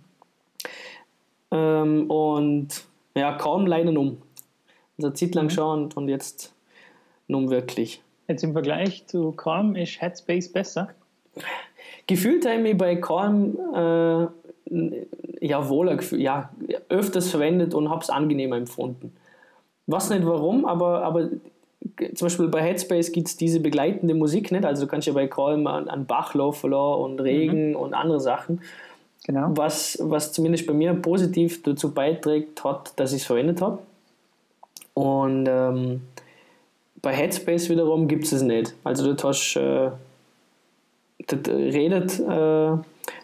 Ähm, und ja, kaum leiden um. Also Zeit lang mhm. schon und, und jetzt nun wirklich. Jetzt im Vergleich zu Calm ist Headspace besser? Gefühlt habe ich bei Calm äh, ja wohler ja, öfters verwendet und habe es angenehmer empfunden. Was nicht warum, aber, aber zum Beispiel bei Headspace gibt es diese begleitende Musik nicht. Also du kannst ja bei Calm an, an Bach laufen und Regen mhm. und andere Sachen. Genau. Was, was zumindest bei mir positiv dazu beiträgt hat, dass ich es verwendet habe. Und ähm, bei Headspace wiederum gibt es es nicht. Also dort hast äh, dort redet äh,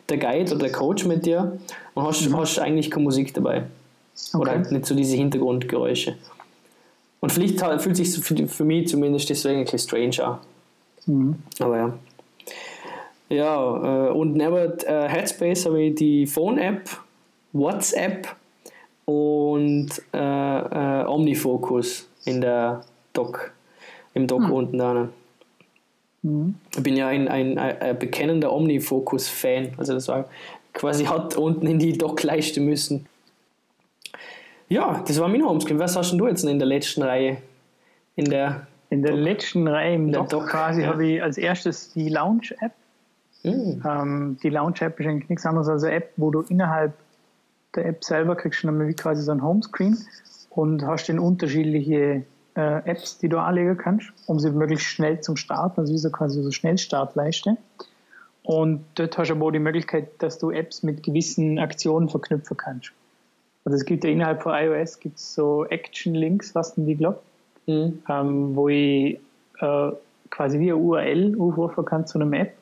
der Guide oder der Coach mit dir und hast, mhm. hast eigentlich keine Musik dabei. Okay. Oder halt nicht so diese Hintergrundgeräusche. Und vielleicht fühlt sich für, für mich zumindest deswegen ein bisschen strange an. Mhm. Aber ja. Ja, äh, und neben äh, Headspace habe ich die Phone-App, WhatsApp und äh, äh, Omnifocus in der Dock, im Dock mhm. unten dran. Mhm. Ich bin ja ein, ein, ein bekennender Omnifocus-Fan. Also das war quasi hat unten in die Dock-Leiste müssen. Ja, das war mein Homescreen. Was hast du jetzt in der letzten Reihe? In der, in der letzten Reihe im Dock, Dock quasi ja. habe ich als erstes die Launch-App. Mhm. Ähm, die Launch-App ist eigentlich nichts anderes als eine App, wo du innerhalb der App selber kriegst du dann quasi so ein Homescreen und hast dann unterschiedliche äh, Apps, die du anlegen kannst, um sie möglichst schnell zum Starten, also wie so quasi so Schnellstartleiste. Und dort hast du aber auch die Möglichkeit, dass du Apps mit gewissen Aktionen verknüpfen kannst. Also es gibt ja innerhalb von iOS gibt so Action-Links, was denn die glaubt, mhm. ähm, wo ich äh, quasi wie eine URL aufrufen kann zu einer App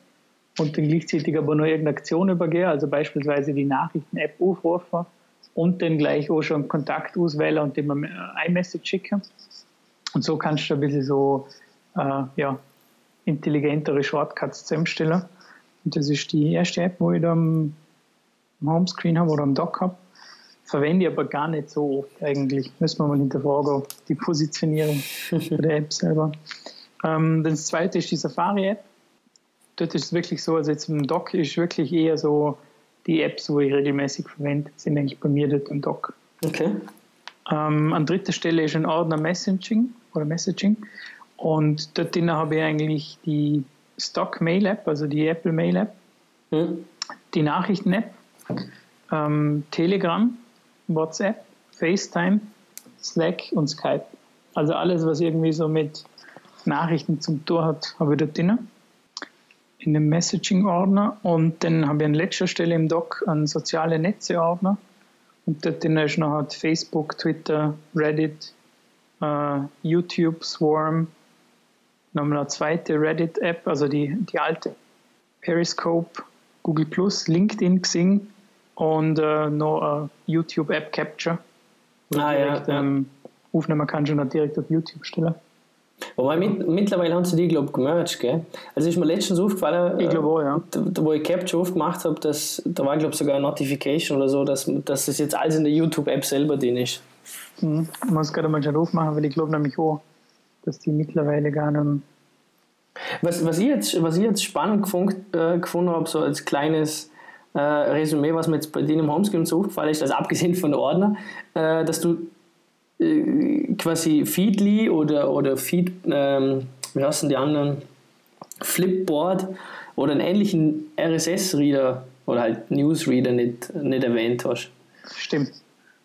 und dann gleichzeitig aber nur irgendeine Aktion übergehe, also beispielsweise die Nachrichten-App aufrufen und dann gleich auch schon Kontakt auswählen und dem iMessage schicken. Und so kannst du ein bisschen so äh, ja, intelligentere Shortcuts zusammenstellen. Und das ist die erste App, wo ich da am Homescreen habe oder am Dock habe verwende ich aber gar nicht so oft eigentlich. Müssen wir mal hinterfragen, die Positionierung der App selber. Ähm, das zweite ist die Safari-App. Dort ist es wirklich so, also jetzt im Dock ist wirklich eher so die Apps, wo ich regelmäßig verwende, sind eigentlich bei mir dort im Dock. Okay. Ähm, an dritter Stelle ist ein Ordner Messaging oder Messaging. Und dort drin habe ich eigentlich die Stock Mail App, also die Apple Mail App, Hm. die Nachrichten App, ähm, Telegram, WhatsApp, FaceTime, Slack und Skype. Also alles, was irgendwie so mit Nachrichten zum Tor hat, habe ich dort drin. In dem Messaging-Ordner. Und dann habe ich an letzter Stelle im Doc einen soziale Netze-Ordner. Und dort drin ist noch halt Facebook, Twitter, Reddit, äh, YouTube, Swarm. Nochmal eine zweite Reddit-App, also die, die alte. Periscope, Google Plus, LinkedIn, Xing und äh, noch eine YouTube-App Capture. Ah, ja, direkt, ja. ähm, Aufnehmen kann schon direkt auf YouTube stellen. Wobei mit, mittlerweile haben sie die, glaube ich, gemerged, gell? Also ist mir letztens aufgefallen, Ich glaube auch, ja. da, wo ich Capture aufgemacht habe, dass, da war, glaube ich, sogar eine Notification oder so, dass, dass das jetzt alles in der YouTube-App selber drin ist. Mhm. Ich muss gerade mal schon aufmachen, weil ich glaube nämlich auch, dass die mittlerweile gar nicht. Was, was, ich, jetzt, was ich jetzt spannend gefunden, äh, gefunden habe, so als kleines äh, Resümee, was mir jetzt bei denen im Homescreen so aufgefallen ist, also abgesehen von der Ordner, äh, dass du äh, quasi Feedly oder, oder Feed, ähm, wie heißen die anderen, Flipboard oder einen ähnlichen RSS-Reader oder halt Newsreader nicht, nicht erwähnt hast. Stimmt.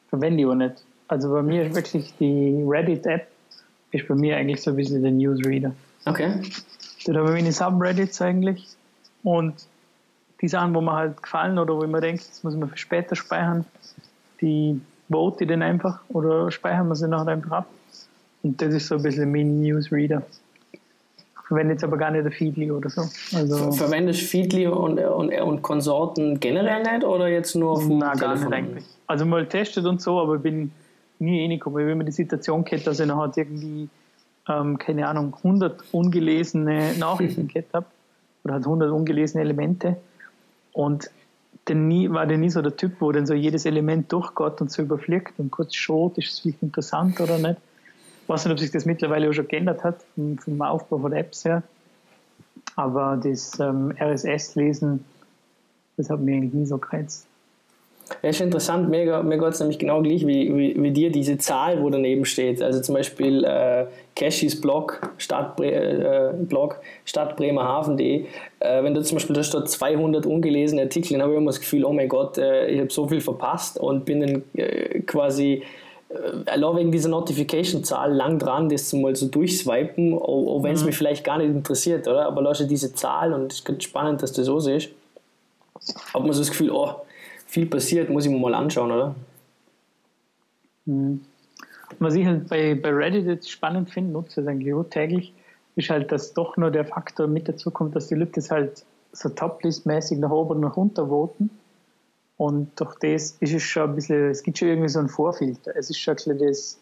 Verwende ich auch nicht. Also bei mir ist wirklich die Reddit-App, ist bei mir eigentlich so ein bisschen der Newsreader. Okay. Dort habe ich meine Subreddits eigentlich. Und die Sachen, wo mir halt gefallen oder wo ich mir denke, das muss man für später speichern, die vote ich dann einfach oder speichern wir sie nachher einfach ab. Und das ist so ein bisschen mein Newsreader. Ich verwende jetzt aber gar nicht der Feedly oder so. Also, Verwendest Feedly und, und, und Konsorten generell nicht oder jetzt nur auf dem na, gar nicht eigentlich. Also mal testet und so, aber ich bin nie reingekommen. Ich habe immer die Situation gehabt, dass ich noch halt irgendwie, ähm, keine Ahnung, 100 ungelesene Nachrichten gehabt habe oder halt 100 ungelesene Elemente und nie, war nie so der Typ, wo dann so jedes Element durchgeht und so überfliegt und kurz schaut, ist es vielleicht interessant oder nicht. Ich weiß nicht, ob sich das mittlerweile auch schon geändert hat, vom, vom Aufbau von Apps her. Aber das ähm, RSS-Lesen, das hat mir eigentlich nie so gereizt. Ja, ist interessant. Mir, mir geht es nämlich genau gleich wie, wie, wie dir, diese Zahl, wo daneben steht. Also zum Beispiel äh, Cashys Blog, Stadt, Bre äh, Blog stadtbremerhaven.de. Äh, wenn du zum Beispiel da steht 200 ungelesene Artikel, dann habe ich immer das Gefühl, oh mein Gott, äh, ich habe so viel verpasst und bin dann äh, quasi äh, allein wegen dieser Notification-Zahl lang dran, das mal so durchswipen, auch, auch wenn es mich vielleicht gar nicht interessiert, oder? Aber lass diese Zahl und es ist ganz spannend, dass du so siehst. Hat man so das Gefühl, oh, viel passiert, muss ich mir mal anschauen, oder? Was ich halt bei, bei Reddit jetzt spannend finde, nutze es eigentlich auch täglich, ist halt, dass doch nur der Faktor mit dazu kommt, dass die Leute das halt so Toplist-mäßig nach oben und nach unten voten. Und durch das ist es schon ein bisschen, es gibt schon irgendwie so einen Vorfilter. Es ist schon ein bisschen das,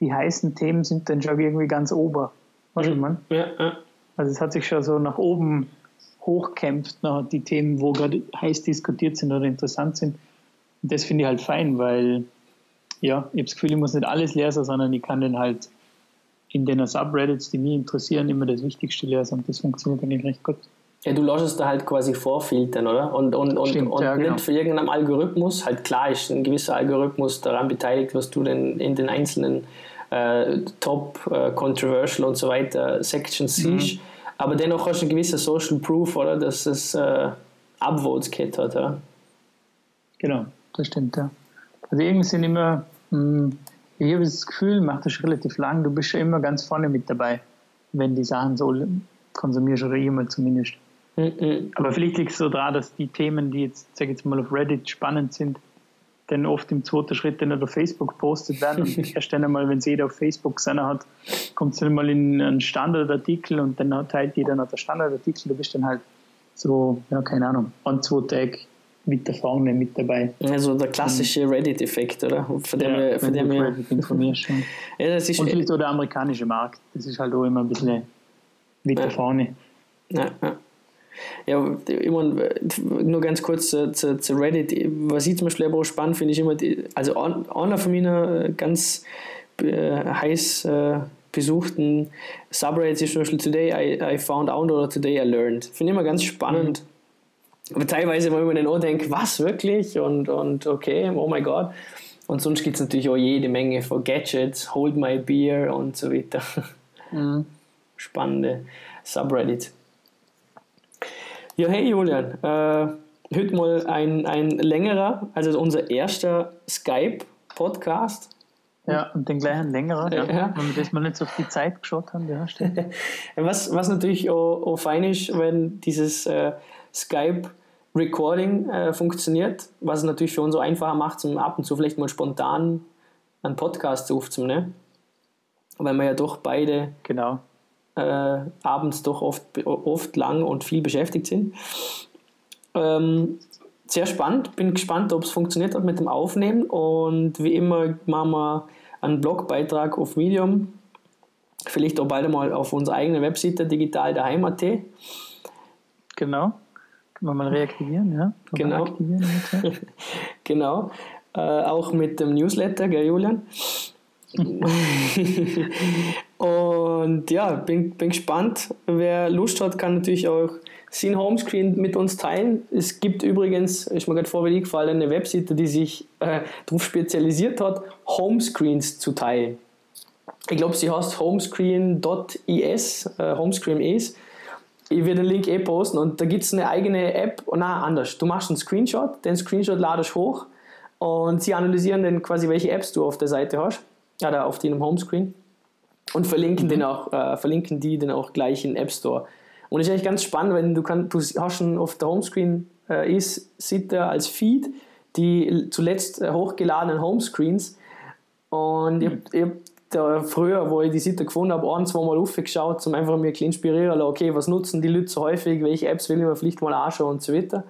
die heißen Themen sind dann schon irgendwie ganz ober. Weißt du, man? Ja, ja. Also es hat sich schon so nach oben hochkämpft, nach die Themen, wo gerade heiß diskutiert sind oder interessant sind. Und das finde ich halt fein, weil ja, ich habe das Gefühl, ich muss nicht alles lesen, sondern ich kann dann halt in den Subreddits, die mich interessieren, immer das Wichtigste lesen und das funktioniert eigentlich recht gut. Ja, du lässt es da halt quasi vorfiltern, oder? Und, und, und, Stimmt, und ja, genau. nicht für irgendeinen Algorithmus, halt klar ist ein gewisser Algorithmus daran beteiligt, was du denn in den einzelnen äh, Top, äh, Controversial und so weiter Sections Mhm. siehst. Aber dennoch hast du ein gewisser Social Proof, oder? Dass es äh, Upvotes gehabt hat, oder? Genau, das stimmt, ja. Also irgendwie sind immer, mh, ich habe das Gefühl, macht das schon relativ lang, du bist schon immer ganz vorne mit dabei, wenn die Sachen so konsumierst oder mal zumindest. Mhm. Aber vielleicht liegt es so daran, dass die Themen, die jetzt, sag ich jetzt mal, auf Reddit spannend sind, dann oft im zweiten Schritt dann auf Facebook gepostet werden und erst dann einmal, wenn es jeder auf Facebook gesehen hat, kommt es dann mal in einen Standardartikel und dann teilt jeder noch den Standardartikel, du bist dann halt so, ja, keine Ahnung, an zwei Tage mit der vorne mit dabei. Also der klassische Reddit-Effekt, oder? Von dem, wir, von dem wir, informierst. ja, das ist, Und vielleicht auch der amerikanische Markt, das ist halt auch immer ein bisschen mit Ja. der vorne. ja, ja. Ja, ich mein, nur ganz kurz zu, zu, zu, Reddit. Was ich zum Beispiel aber auch spannend finde, ist immer, die, also einer von meinen ganz äh, heiß äh, besuchten Subreddits ist zum Beispiel Today I, I found out oder Today I learned. Finde ich immer ganz spannend. Mhm. Aber teilweise, wenn man dann auch denkt, was wirklich? Und, und okay, oh mein Gott. Und sonst gibt es natürlich auch jede Menge von Gadgets, Hold My Beer und so weiter. Mhm. Spannende Subreddit. Ja, hey Julian, äh, heute mal ein, ein längerer, also unser erster Skype-Podcast. Ja, und den gleichen längerer, ja. ja. Dass wir nicht so auf die Zeit geschaut haben, ja, stimmt. was, was natürlich auch, auch fein ist, wenn dieses äh, Skype Recording äh, funktioniert, was es natürlich für uns so einfacher macht, zum ab und zu vielleicht mal spontan einen Podcast aufzunehmen, weil wir ja doch beide genau äh, abends doch oft, oft lang und viel beschäftigt sind. Ähm, sehr spannend, bin gespannt, ob es funktioniert hat mit dem Aufnehmen und wie immer machen wir einen Blogbeitrag auf Medium, vielleicht auch bald mal auf unserer eigenen Webseite digital daheim.at. Genau, können wir mal reaktivieren, ja? Genau. genau, äh, auch mit dem Newsletter, gell Julian? und ja, bin, bin gespannt. Wer Lust hat, kann natürlich auch sein Homescreen mit uns teilen. Es gibt übrigens, ist mir gerade vorher gefallen, eine Webseite, die sich äh, darauf spezialisiert hat, Homescreens zu teilen. Ich glaube, sie heißt homescreen.is, äh, homescreen.is. Ich werde den Link eh posten und da gibt es eine eigene App. Oh, nein, anders. Du machst einen Screenshot, den Screenshot ladest hoch und sie analysieren dann quasi, welche Apps du auf der Seite hast oder auf deinem Homescreen und verlinken, mhm. den auch, äh, verlinken die dann auch gleich in den App Store. Und das ist eigentlich ganz spannend, wenn du, kann, du hast schon auf der Homescreen äh, ist, sieht er als Feed die zuletzt äh, hochgeladenen Homescreens und mhm. ich, ich da früher, wo ich die Seite gefunden habe, ein, zwei Mal aufgeschaut, um einfach mir inspirieren okay, was nutzen die Leute so häufig, welche Apps will ich mir vielleicht mal anschauen und so weiter.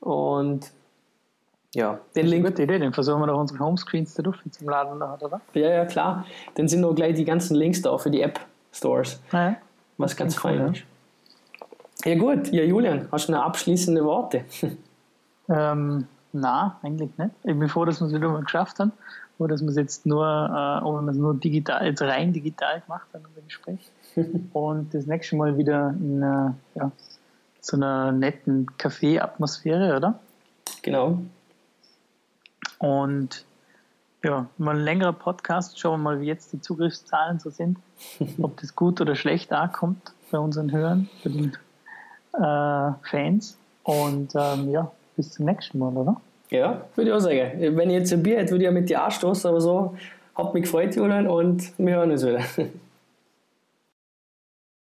Und ja, den Link. Gute Idee, den versuchen wir doch unsere Homescreens da durch zum Laden, oder? Ja, ja, klar. Dann sind noch gleich die ganzen Links da für die App-Stores. Ja, was ganz fein cool, ist. Ja. ja. gut, ja Julian, hast du noch abschließende Worte? ähm, na, eigentlich nicht. Ich bin froh, dass wir es wieder mal geschafft haben. Oder dass wir es jetzt nur, äh, wir es nur digital, jetzt rein digital gemacht haben, unser Gespräch. Und das nächste Mal wieder in äh, ja, so einer netten Café-Atmosphäre, oder? Genau. Und ja, mal ein längerer Podcast, schauen wir mal, wie jetzt die Zugriffszahlen so sind, ob das gut oder schlecht ankommt bei unseren Hörern, bei den äh, Fans. Und ähm, ja, bis zum nächsten Mal, oder? Ja, würde ich auch sagen. Wenn ich jetzt ein Bier hätte, würde ich ja mit dir anstoßen, aber so, hat mich gefreut, Julian, und wir hören uns wieder.